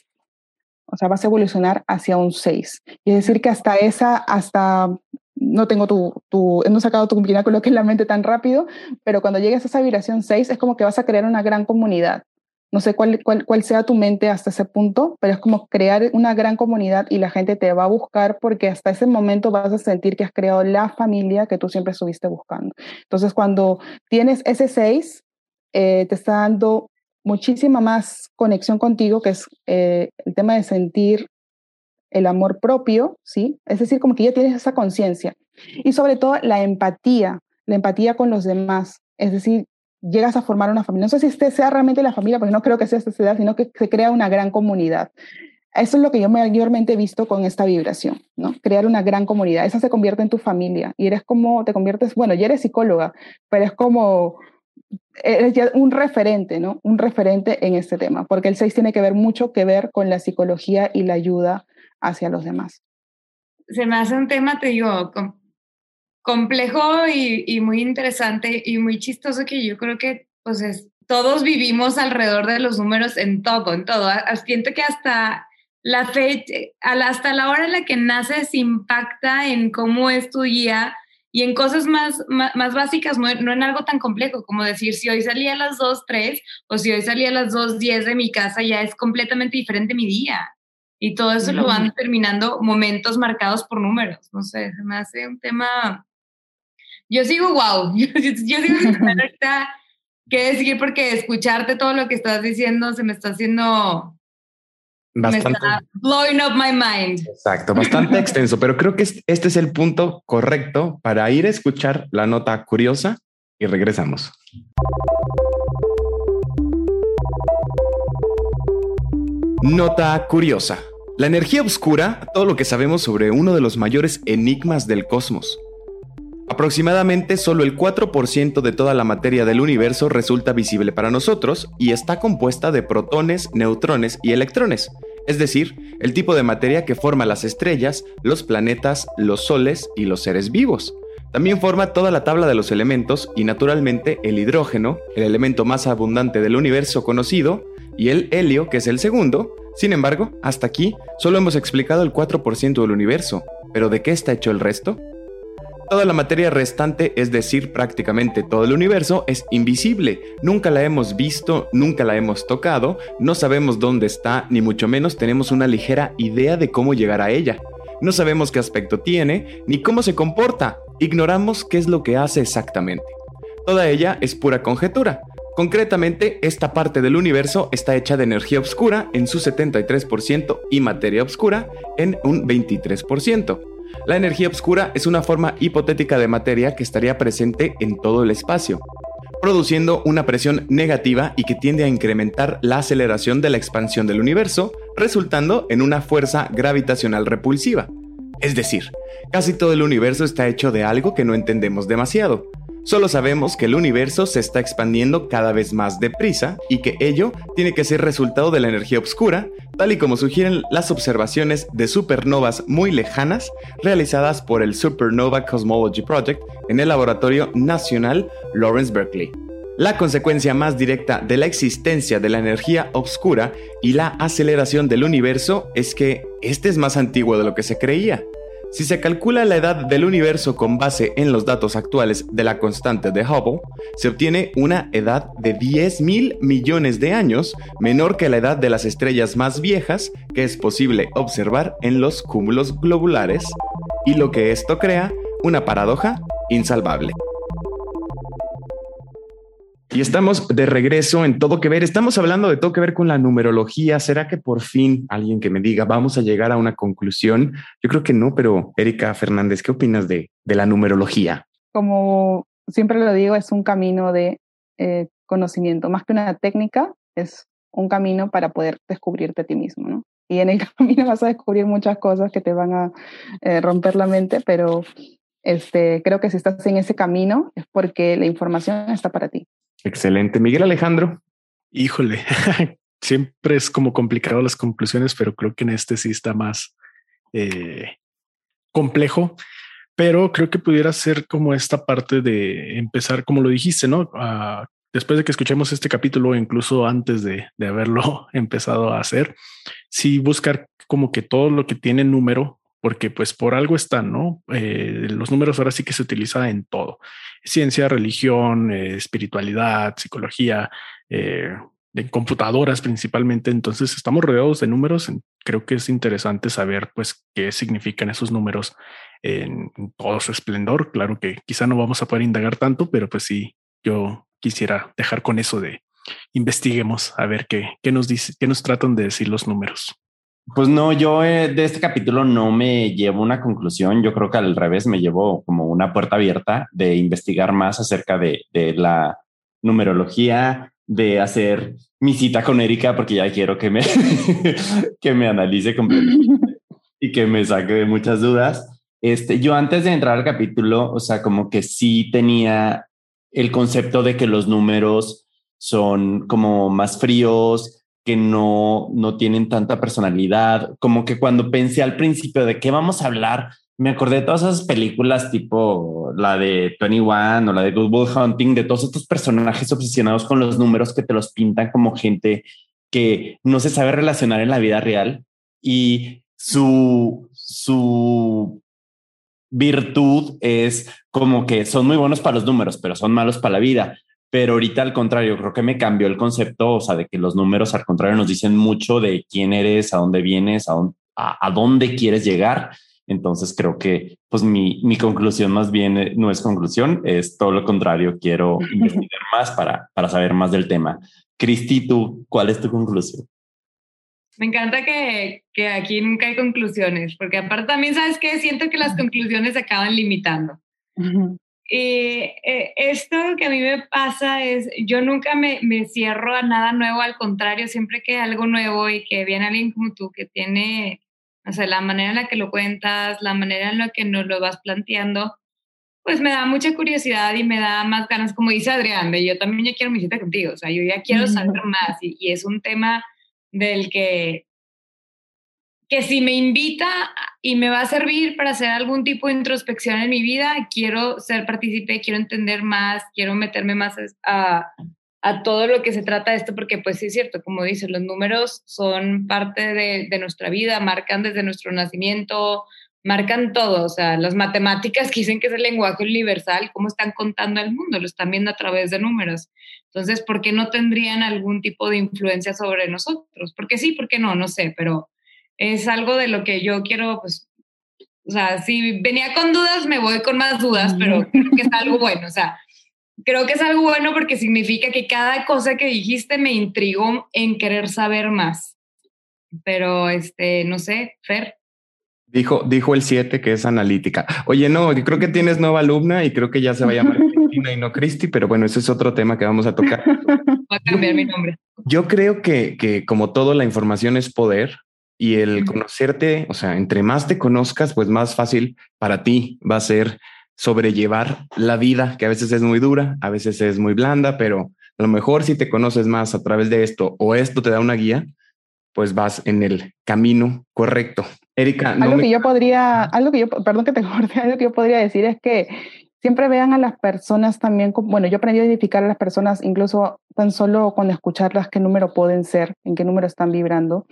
O sea, vas a evolucionar hacia un 6. Y es decir que hasta esa, hasta, no tengo tu, tu no he sacado tu pináculo que es la mente tan rápido, pero cuando llegues a esa vibración 6 es como que vas a crear una gran comunidad. No sé cuál, cuál, cuál sea tu mente hasta ese punto, pero es como crear una gran comunidad y la gente te va a buscar porque hasta ese momento vas a sentir que has creado la familia que tú siempre estuviste buscando. Entonces, cuando tienes ese 6, eh, te está dando muchísima más conexión contigo, que es eh, el tema de sentir el amor propio, ¿sí? Es decir, como que ya tienes esa conciencia. Y sobre todo la empatía, la empatía con los demás. Es decir, llegas a formar una familia. No sé si este sea realmente la familia, porque no creo que sea esta ciudad, sino que se crea una gran comunidad. Eso es lo que yo mayormente he visto con esta vibración, ¿no? Crear una gran comunidad. Esa se convierte en tu familia y eres como, te conviertes, bueno, ya eres psicóloga, pero es como eres ya un referente, ¿no? Un referente en este tema, porque el 6 tiene que ver mucho que ver con la psicología y la ayuda hacia los demás. Se me hace un tema, te digo, complejo y, muy interesante y muy chistoso que yo creo que, pues, es, todos vivimos alrededor de los números en todo, en todo. Siento que hasta la fecha, hasta la hora en la que naces impacta en cómo es tu día y en cosas más, más, básicas, no, en algo tan complejo como decir si hoy salí a las 2, 3 o si hoy salí a las 2, 10 de mi casa, ya es completamente diferente mi día. Y todo eso lo van terminando momentos marcados por números. No sé, se me hace un tema. Yo sigo wow. Yo, yo sigo ahorita qué decir porque escucharte todo lo que estás diciendo se me está haciendo Bastante. blowing up my mind. Exacto, bastante extenso, pero creo que este es el punto correcto para ir a escuchar la nota curiosa y regresamos. Nota curiosa. La energía oscura, todo lo que sabemos sobre uno de los mayores enigmas del cosmos. Aproximadamente solo el 4% de toda la materia del universo resulta visible para nosotros y está compuesta de protones, neutrones y electrones, es decir, el tipo de materia que forma las estrellas, los planetas, los soles y los seres vivos. También forma toda la tabla de los elementos y naturalmente el hidrógeno, el elemento más abundante del universo conocido, y el helio, que es el segundo. Sin embargo, hasta aquí solo hemos explicado el 4% del universo, pero ¿de qué está hecho el resto? Toda la materia restante, es decir, prácticamente todo el universo, es invisible. Nunca la hemos visto, nunca la hemos tocado, no sabemos dónde está, ni mucho menos tenemos una ligera idea de cómo llegar a ella. No sabemos qué aspecto tiene, ni cómo se comporta. Ignoramos qué es lo que hace exactamente. Toda ella es pura conjetura. Concretamente, esta parte del universo está hecha de energía oscura en su 73% y materia oscura en un 23%. La energía oscura es una forma hipotética de materia que estaría presente en todo el espacio, produciendo una presión negativa y que tiende a incrementar la aceleración de la expansión del universo, resultando en una fuerza gravitacional repulsiva. Es decir, casi todo el universo está hecho de algo que no entendemos demasiado, Solo sabemos que el universo se está expandiendo cada vez más deprisa y que ello tiene que ser resultado de la energía oscura, tal y como sugieren las observaciones de supernovas muy lejanas realizadas por el Supernova Cosmology Project en el Laboratorio Nacional Lawrence Berkeley. La consecuencia más directa de la existencia de la energía oscura y la aceleración del universo es que este es más antiguo de lo que se creía. Si se calcula la edad del universo con base en los datos actuales de la constante de Hubble, se obtiene una edad de 10 mil millones de años, menor que la edad de las estrellas más viejas que es posible observar en los cúmulos globulares, y lo que esto crea una paradoja insalvable. Y estamos de regreso en todo que ver. Estamos hablando de todo que ver con la numerología. ¿Será que por fin alguien que me diga vamos a llegar a una conclusión? Yo creo que no, pero Erika Fernández, ¿qué opinas de, de la numerología? Como siempre lo digo, es un camino de eh, conocimiento, más que una técnica, es un camino para poder descubrirte a ti mismo, ¿no? Y en el camino vas a descubrir muchas cosas que te van a eh, romper la mente, pero este, creo que si estás en ese camino es porque la información está para ti. Excelente. Miguel Alejandro. Híjole, siempre es como complicado las conclusiones, pero creo que en este sí está más eh, complejo. pero creo que pudiera ser como esta parte de empezar, como lo dijiste, ¿no? después de que escuchemos este capítulo, incluso antes de, de haberlo empezado a hacer, sí buscar como que todo lo que tiene número, porque pues por algo están, ¿no? Eh, los números ahora sí que se utiliza en todo. Ciencia, religión, eh, espiritualidad, psicología, eh, en computadoras principalmente. Entonces estamos rodeados de números. Creo que es interesante saber pues qué significan esos números en, todo su esplendor. Claro que quizá no vamos a poder indagar tanto, pero pues sí, yo quisiera dejar con eso de investiguemos a ver qué, qué nos dice, qué nos tratan de decir los números. Pues no, yo eh, de este capítulo no me llevo una conclusión. Yo creo que al revés me llevo como una puerta abierta de investigar más acerca de, de la numerología, de hacer mi cita con Erika, porque ya quiero que me, que me analice completamente y que me saque de muchas dudas. Este, yo antes de entrar al capítulo, o sea, como que sí tenía el concepto de que los números son como más fríos, que no, no tienen tanta personalidad, como que cuando pensé al principio de qué vamos a hablar, me acordé de todas esas películas tipo la de 21 o la de Good Will Hunting, de todos estos personajes obsesionados con los números que te los pintan como gente que no se sabe relacionar en la vida real y su, su virtud es como que son muy buenos para los números, pero son malos para la vida. Pero ahorita al contrario, creo que me cambió el concepto, o sea, de que los números al contrario nos dicen mucho de quién eres, a dónde vienes, a dónde, a dónde quieres llegar entonces creo que pues mi, mi conclusión más bien eh, no es conclusión, es todo lo contrario, quiero investigar más para, para saber más del tema. Cristi, ¿tú cuál es tu conclusión? Me encanta que, que aquí nunca hay conclusiones, porque aparte también sabes que siento que las conclusiones se acaban limitando. Eh, esto que a mí me pasa es, yo nunca me, me, cierro a nada nuevo, al contrario, siempre que hay algo nuevo y que viene alguien como tú que tiene o sea, la manera en la que lo cuentas, la manera en la que nos lo vas planteando, pues me da mucha curiosidad y me da más ganas, como dice Adrián, de yo también ya quiero mi cita contigo, o sea, yo ya quiero saber más y, y, es un tema del que, que si me invita y me va a servir para hacer algún tipo de introspección en mi vida, quiero ser partícipe, quiero entender más, quiero meterme más a, a todo lo que se trata esto, porque pues sí es cierto, como dices, los números son parte de, de, nuestra vida, marcan desde nuestro nacimiento, marcan todo, o sea, las matemáticas que dicen que es el lenguaje universal, ¿cómo están contando el mundo? Lo están viendo a través de números. Entonces, ¿por qué no tendrían algún tipo de influencia sobre nosotros? Porque sí, porque no, no sé, pero es algo de lo que yo quiero, pues, o sea, si venía con dudas, me voy con más dudas, pero creo que es algo bueno, o sea, creo que es algo bueno porque significa que cada cosa que dijiste me intrigó en querer saber más. Pero, este, no sé, Fer. Dijo, dijo el 7 que es analítica. Oye, no, yo creo que tienes nueva alumna y creo que ya se va a llamar Cristina y no Cristi, pero bueno, ese es otro tema que vamos a tocar. Voy a cambiar mi nombre. Yo creo que, que como todo, la información es poder y el conocerte, o sea, entre más te conozcas, pues más fácil para ti va a ser sobrellevar la vida, que a veces es muy dura, a veces es muy blanda, pero a lo mejor si te conoces más a través de esto o esto te da una guía, pues vas en el camino correcto. Erika, algo que yo podría, algo que yo, perdón que te corte, algo que yo podría decir es que siempre vean a las personas también, bueno, yo aprendí a identificar a las personas incluso tan solo con escucharlas qué número pueden ser, en qué número están vibrando.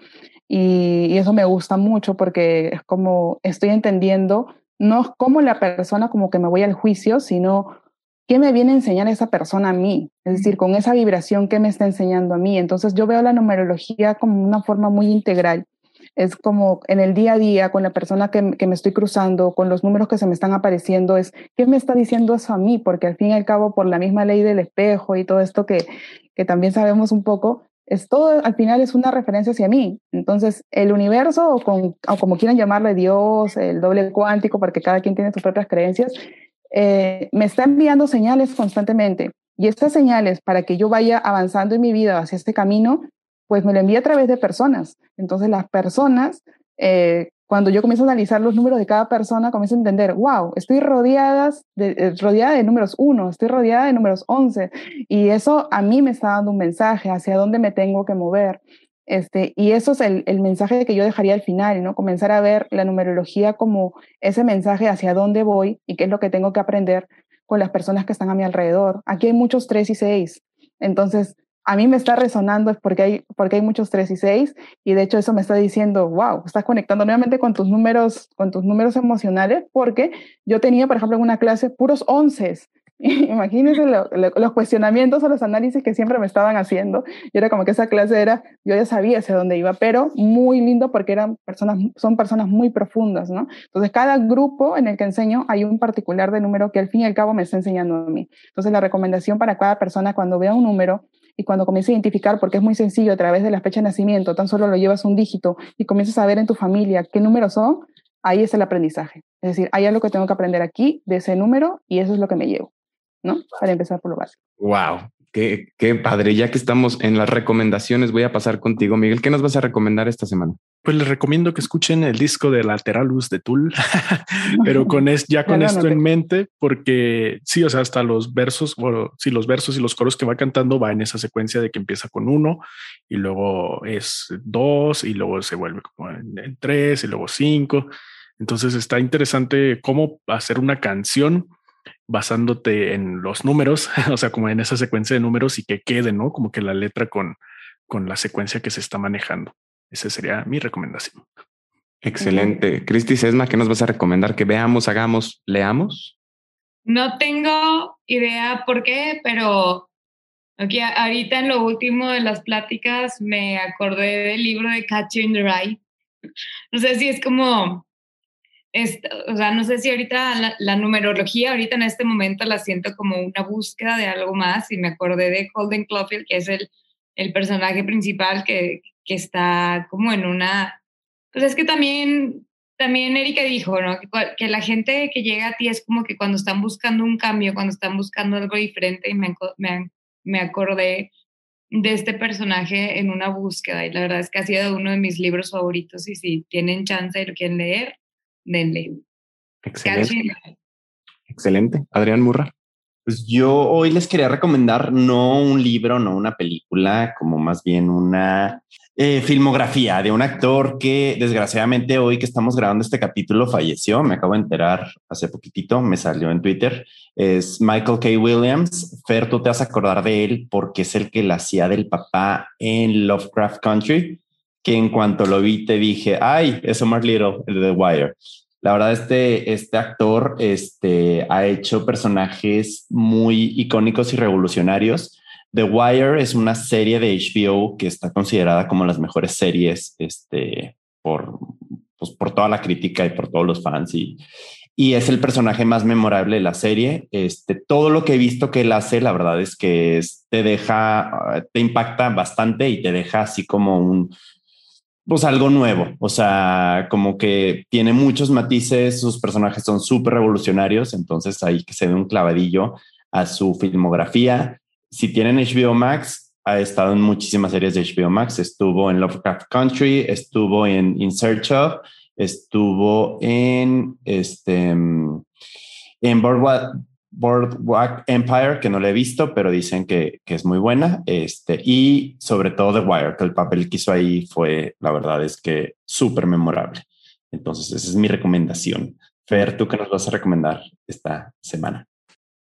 Y, y eso me gusta mucho porque es como estoy entendiendo no es como la persona como que me voy al juicio, sino qué me viene a enseñar esa persona a mí, es decir, con esa vibración que me está enseñando a mí. Entonces yo veo la numerología como una forma muy integral. Es como en el día a día, con la persona que, que, me estoy cruzando, con los números que se me están apareciendo, es qué me está diciendo eso a mí, porque al fin y al cabo, por la misma ley del espejo y todo esto que, que también sabemos un poco, es todo al final es una referencia hacia mí. Entonces, el universo, o, con, o como quieran llamarle Dios, el doble cuántico, porque cada quien tiene sus propias creencias, eh, me está enviando señales constantemente. Y estas señales, para que yo vaya avanzando en mi vida hacia este camino, pues me lo envía a través de personas. Entonces, las personas eh, cuando yo comienzo a analizar los números de cada persona, comienzo a entender, wow, estoy rodeadas de, eh, rodeada de números 1, estoy rodeada de números 11, y eso a mí me está dando un mensaje hacia dónde me tengo que mover. Este, y eso es el, el, mensaje que yo dejaría al final, ¿no? Comenzar a ver la numerología como ese mensaje hacia dónde voy y qué es lo que tengo que aprender con las personas que están a mi alrededor. Aquí hay muchos 3 y 6. Entonces, a mí me está resonando es porque hay, porque hay muchos 3 y 6 y de hecho eso me está diciendo, wow, estás conectando nuevamente con tus números, con tus números emocionales porque yo tenía, por ejemplo, en una clase puros 11 Imagínense los cuestionamientos o los análisis que siempre me estaban haciendo. Y era como que esa clase era, yo ya sabía hacia dónde iba, pero muy lindo porque eran personas, son personas muy profundas, ¿no? Entonces, cada grupo en el que enseño hay un particular de número que al fin y al cabo me está enseñando a mí. Entonces, la recomendación para cada persona cuando vea un número y cuando comience a identificar, porque es muy sencillo a través de la fecha de nacimiento, tan solo lo llevas un dígito y comienzas a ver en tu familia qué números son, ahí es el aprendizaje. Es decir, hay algo que tengo que aprender aquí de ese número y eso es lo que me llevo. ¿no? Para empezar por lo básico. Wow, qué, qué padre. Ya que estamos en las recomendaciones, voy a pasar contigo, Miguel. ¿Qué nos vas a recomendar esta semana? Pues les recomiendo que escuchen el disco de Lateralus de Tool, pero con es, ya con esto en mente, porque sí, o sea, hasta los versos, bueno, sí, los versos y los coros que va cantando va en esa secuencia de que empieza con uno y luego es dos y luego se vuelve como en, en tres y luego cinco. Entonces está interesante cómo hacer una canción basándote en los números, o sea, como en esa secuencia de números y que quede, ¿no? Como que la letra con, con la secuencia que se está manejando. Esa sería mi recomendación. Excelente. Cristi Sesma, ¿qué nos vas a recomendar? ¿Que veamos, hagamos, leamos? No tengo idea por qué, pero aquí ahorita en lo último de las pláticas me acordé del libro de Catching the Rye. No sé si es como o sea, no sé si ahorita la, numerología, ahorita en este momento la siento como una búsqueda de algo más y me acordé de Holden Caulfield, que es el, el personaje principal que, que, está como en una... Pues es que también, también Erika dijo, ¿no? Que, que, la gente que llega a ti es como que cuando están buscando un cambio, cuando están buscando algo diferente y me, me, me acordé de este personaje en una búsqueda y la verdad es que ha sido uno de mis libros favoritos y si tienen chance y lo quieren leer, denle. Excelente. Excelente. Adrián Murra. Pues yo hoy les quería recomendar no un libro, no una película, como más bien una eh, filmografía de un actor que desgraciadamente hoy que estamos grabando este capítulo falleció. Me acabo de enterar hace poquitito, me salió en Twitter. Es Michael K. Williams. Fer, tú te vas a acordar de él porque es el que la hacía del papá en Lovecraft Country que en cuanto lo vi te dije, ay, es Omar Little, el de The Wire. La verdad, este, este actor este, ha hecho personajes muy icónicos y revolucionarios. The Wire es una serie de HBO que está considerada como las mejores series este, por, pues, por toda la crítica y por todos los fans. Y, y es el personaje más memorable de la serie. Este, todo lo que he visto que él hace, la verdad es que te deja, te impacta bastante y te deja así como un, pues algo nuevo, o sea, como que tiene muchos matices, sus personajes son súper revolucionarios, entonces ahí que se dé un clavadillo a su filmografía. Si tienen HBO Max, ha estado en muchísimas series de HBO Max, estuvo en Lovecraft Country, estuvo en In Search of, estuvo en este en Boardwalk, Boardwalk Empire, que no la he visto, pero dicen que, que, es muy buena. Este, y sobre todo The Wire, que el papel que hizo ahí fue, la verdad es que súper memorable. Entonces, esa es mi recomendación. Fer, ¿tú qué nos vas a recomendar esta semana?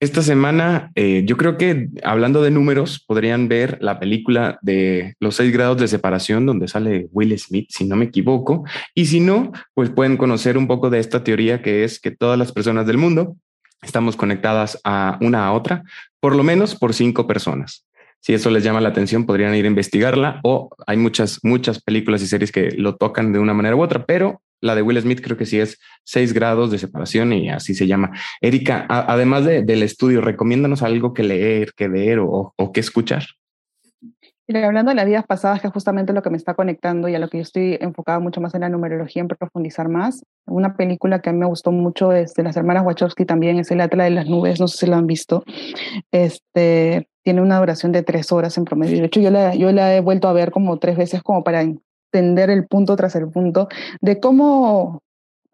Esta semana, eh, yo creo que hablando de números, podrían ver la película de los seis grados de separación, donde sale Will Smith, si no me equivoco. Y si no, pues pueden conocer un poco de esta teoría que es que todas las personas del mundo estamos conectadas a una a otra, por lo menos por cinco personas. Si eso les llama la atención, podrían ir a investigarla o hay muchas, muchas películas y series que lo tocan de una manera u otra, pero la de Will Smith creo que sí es seis grados de separación y así se llama. Erika, además del estudio, recomiéndanos algo que leer, que ver o, o que escuchar. Y hablando de las vidas pasadas, que es justamente lo que me está conectando y a lo que yo estoy enfocada mucho más en la numerología, en profundizar más. Una película que a mí me gustó mucho es de las hermanas Wachowski también, es El Atlas de las Nubes, no sé si lo han visto. Este, tiene una duración de tres horas en promedio. De hecho, yo la, yo la he vuelto a ver como tres veces como para entender el punto tras el punto de cómo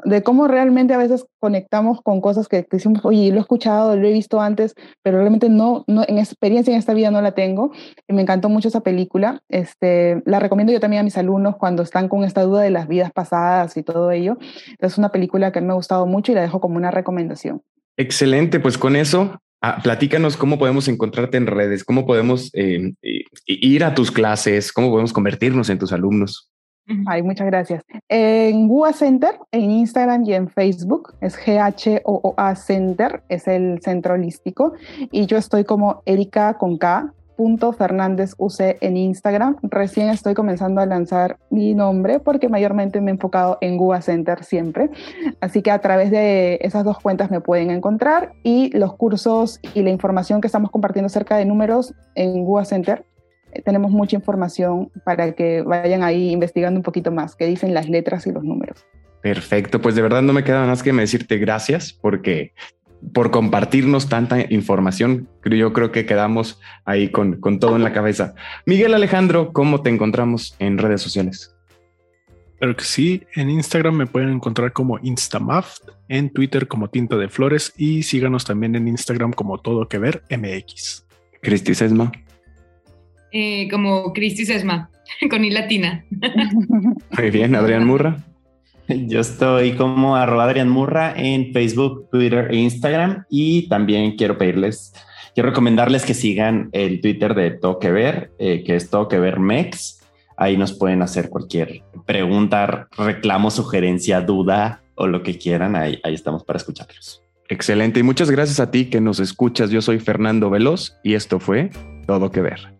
de cómo realmente a veces conectamos con cosas que, decimos, oye, lo he escuchado, lo he visto antes, pero realmente no, no, en experiencia en esta vida no la tengo. Y me encantó mucho esa película. Este, la recomiendo yo también a mis alumnos cuando están con esta duda de las vidas pasadas y todo ello. Es una película que me ha gustado mucho y la dejo como una recomendación. Excelente, pues con eso Ah, platícanos cómo podemos encontrarte en redes, cómo podemos eh, ir a tus clases, cómo podemos convertirnos en tus alumnos. Ay, muchas gracias. En GUA Center, en Instagram y en Facebook, es G-H-O-O-A Center, es el centro holístico. Y yo estoy como Erika con K, Fernández UC en Instagram. Recién estoy comenzando a lanzar mi nombre porque mayormente me he enfocado en Gua Center siempre. Así que a través de esas dos cuentas me pueden encontrar y los cursos y la información que estamos compartiendo acerca de números en Gua Center. Eh, tenemos mucha información para que vayan ahí investigando un poquito más, qué dicen las letras y los números. Perfecto, pues de verdad no me queda más que decirte gracias porque por compartirnos tanta información. Yo creo que quedamos ahí con, con todo en la cabeza. Miguel Alejandro, ¿cómo te encontramos en redes sociales? Claro que sí, en Instagram me pueden encontrar como Instamaft, en Twitter como Tinta de Flores y síganos también en Instagram como Todo Que Ver MX. Cristi Sesma. Eh, como Cristi Sesma, con I latina. Muy bien, Adrián Murra. Yo estoy como arroba Adrián Murra en Facebook, Twitter e Instagram. Y también quiero pedirles, quiero recomendarles que sigan el Twitter de Toque Ver, eh, que es Toque Ver Mex. Ahí nos pueden hacer cualquier pregunta, reclamo, sugerencia, duda o lo que quieran. Ahí, ahí estamos para escucharlos. Excelente. Y muchas gracias a ti que nos escuchas. Yo soy Fernando Veloz y esto fue Todo Que Ver.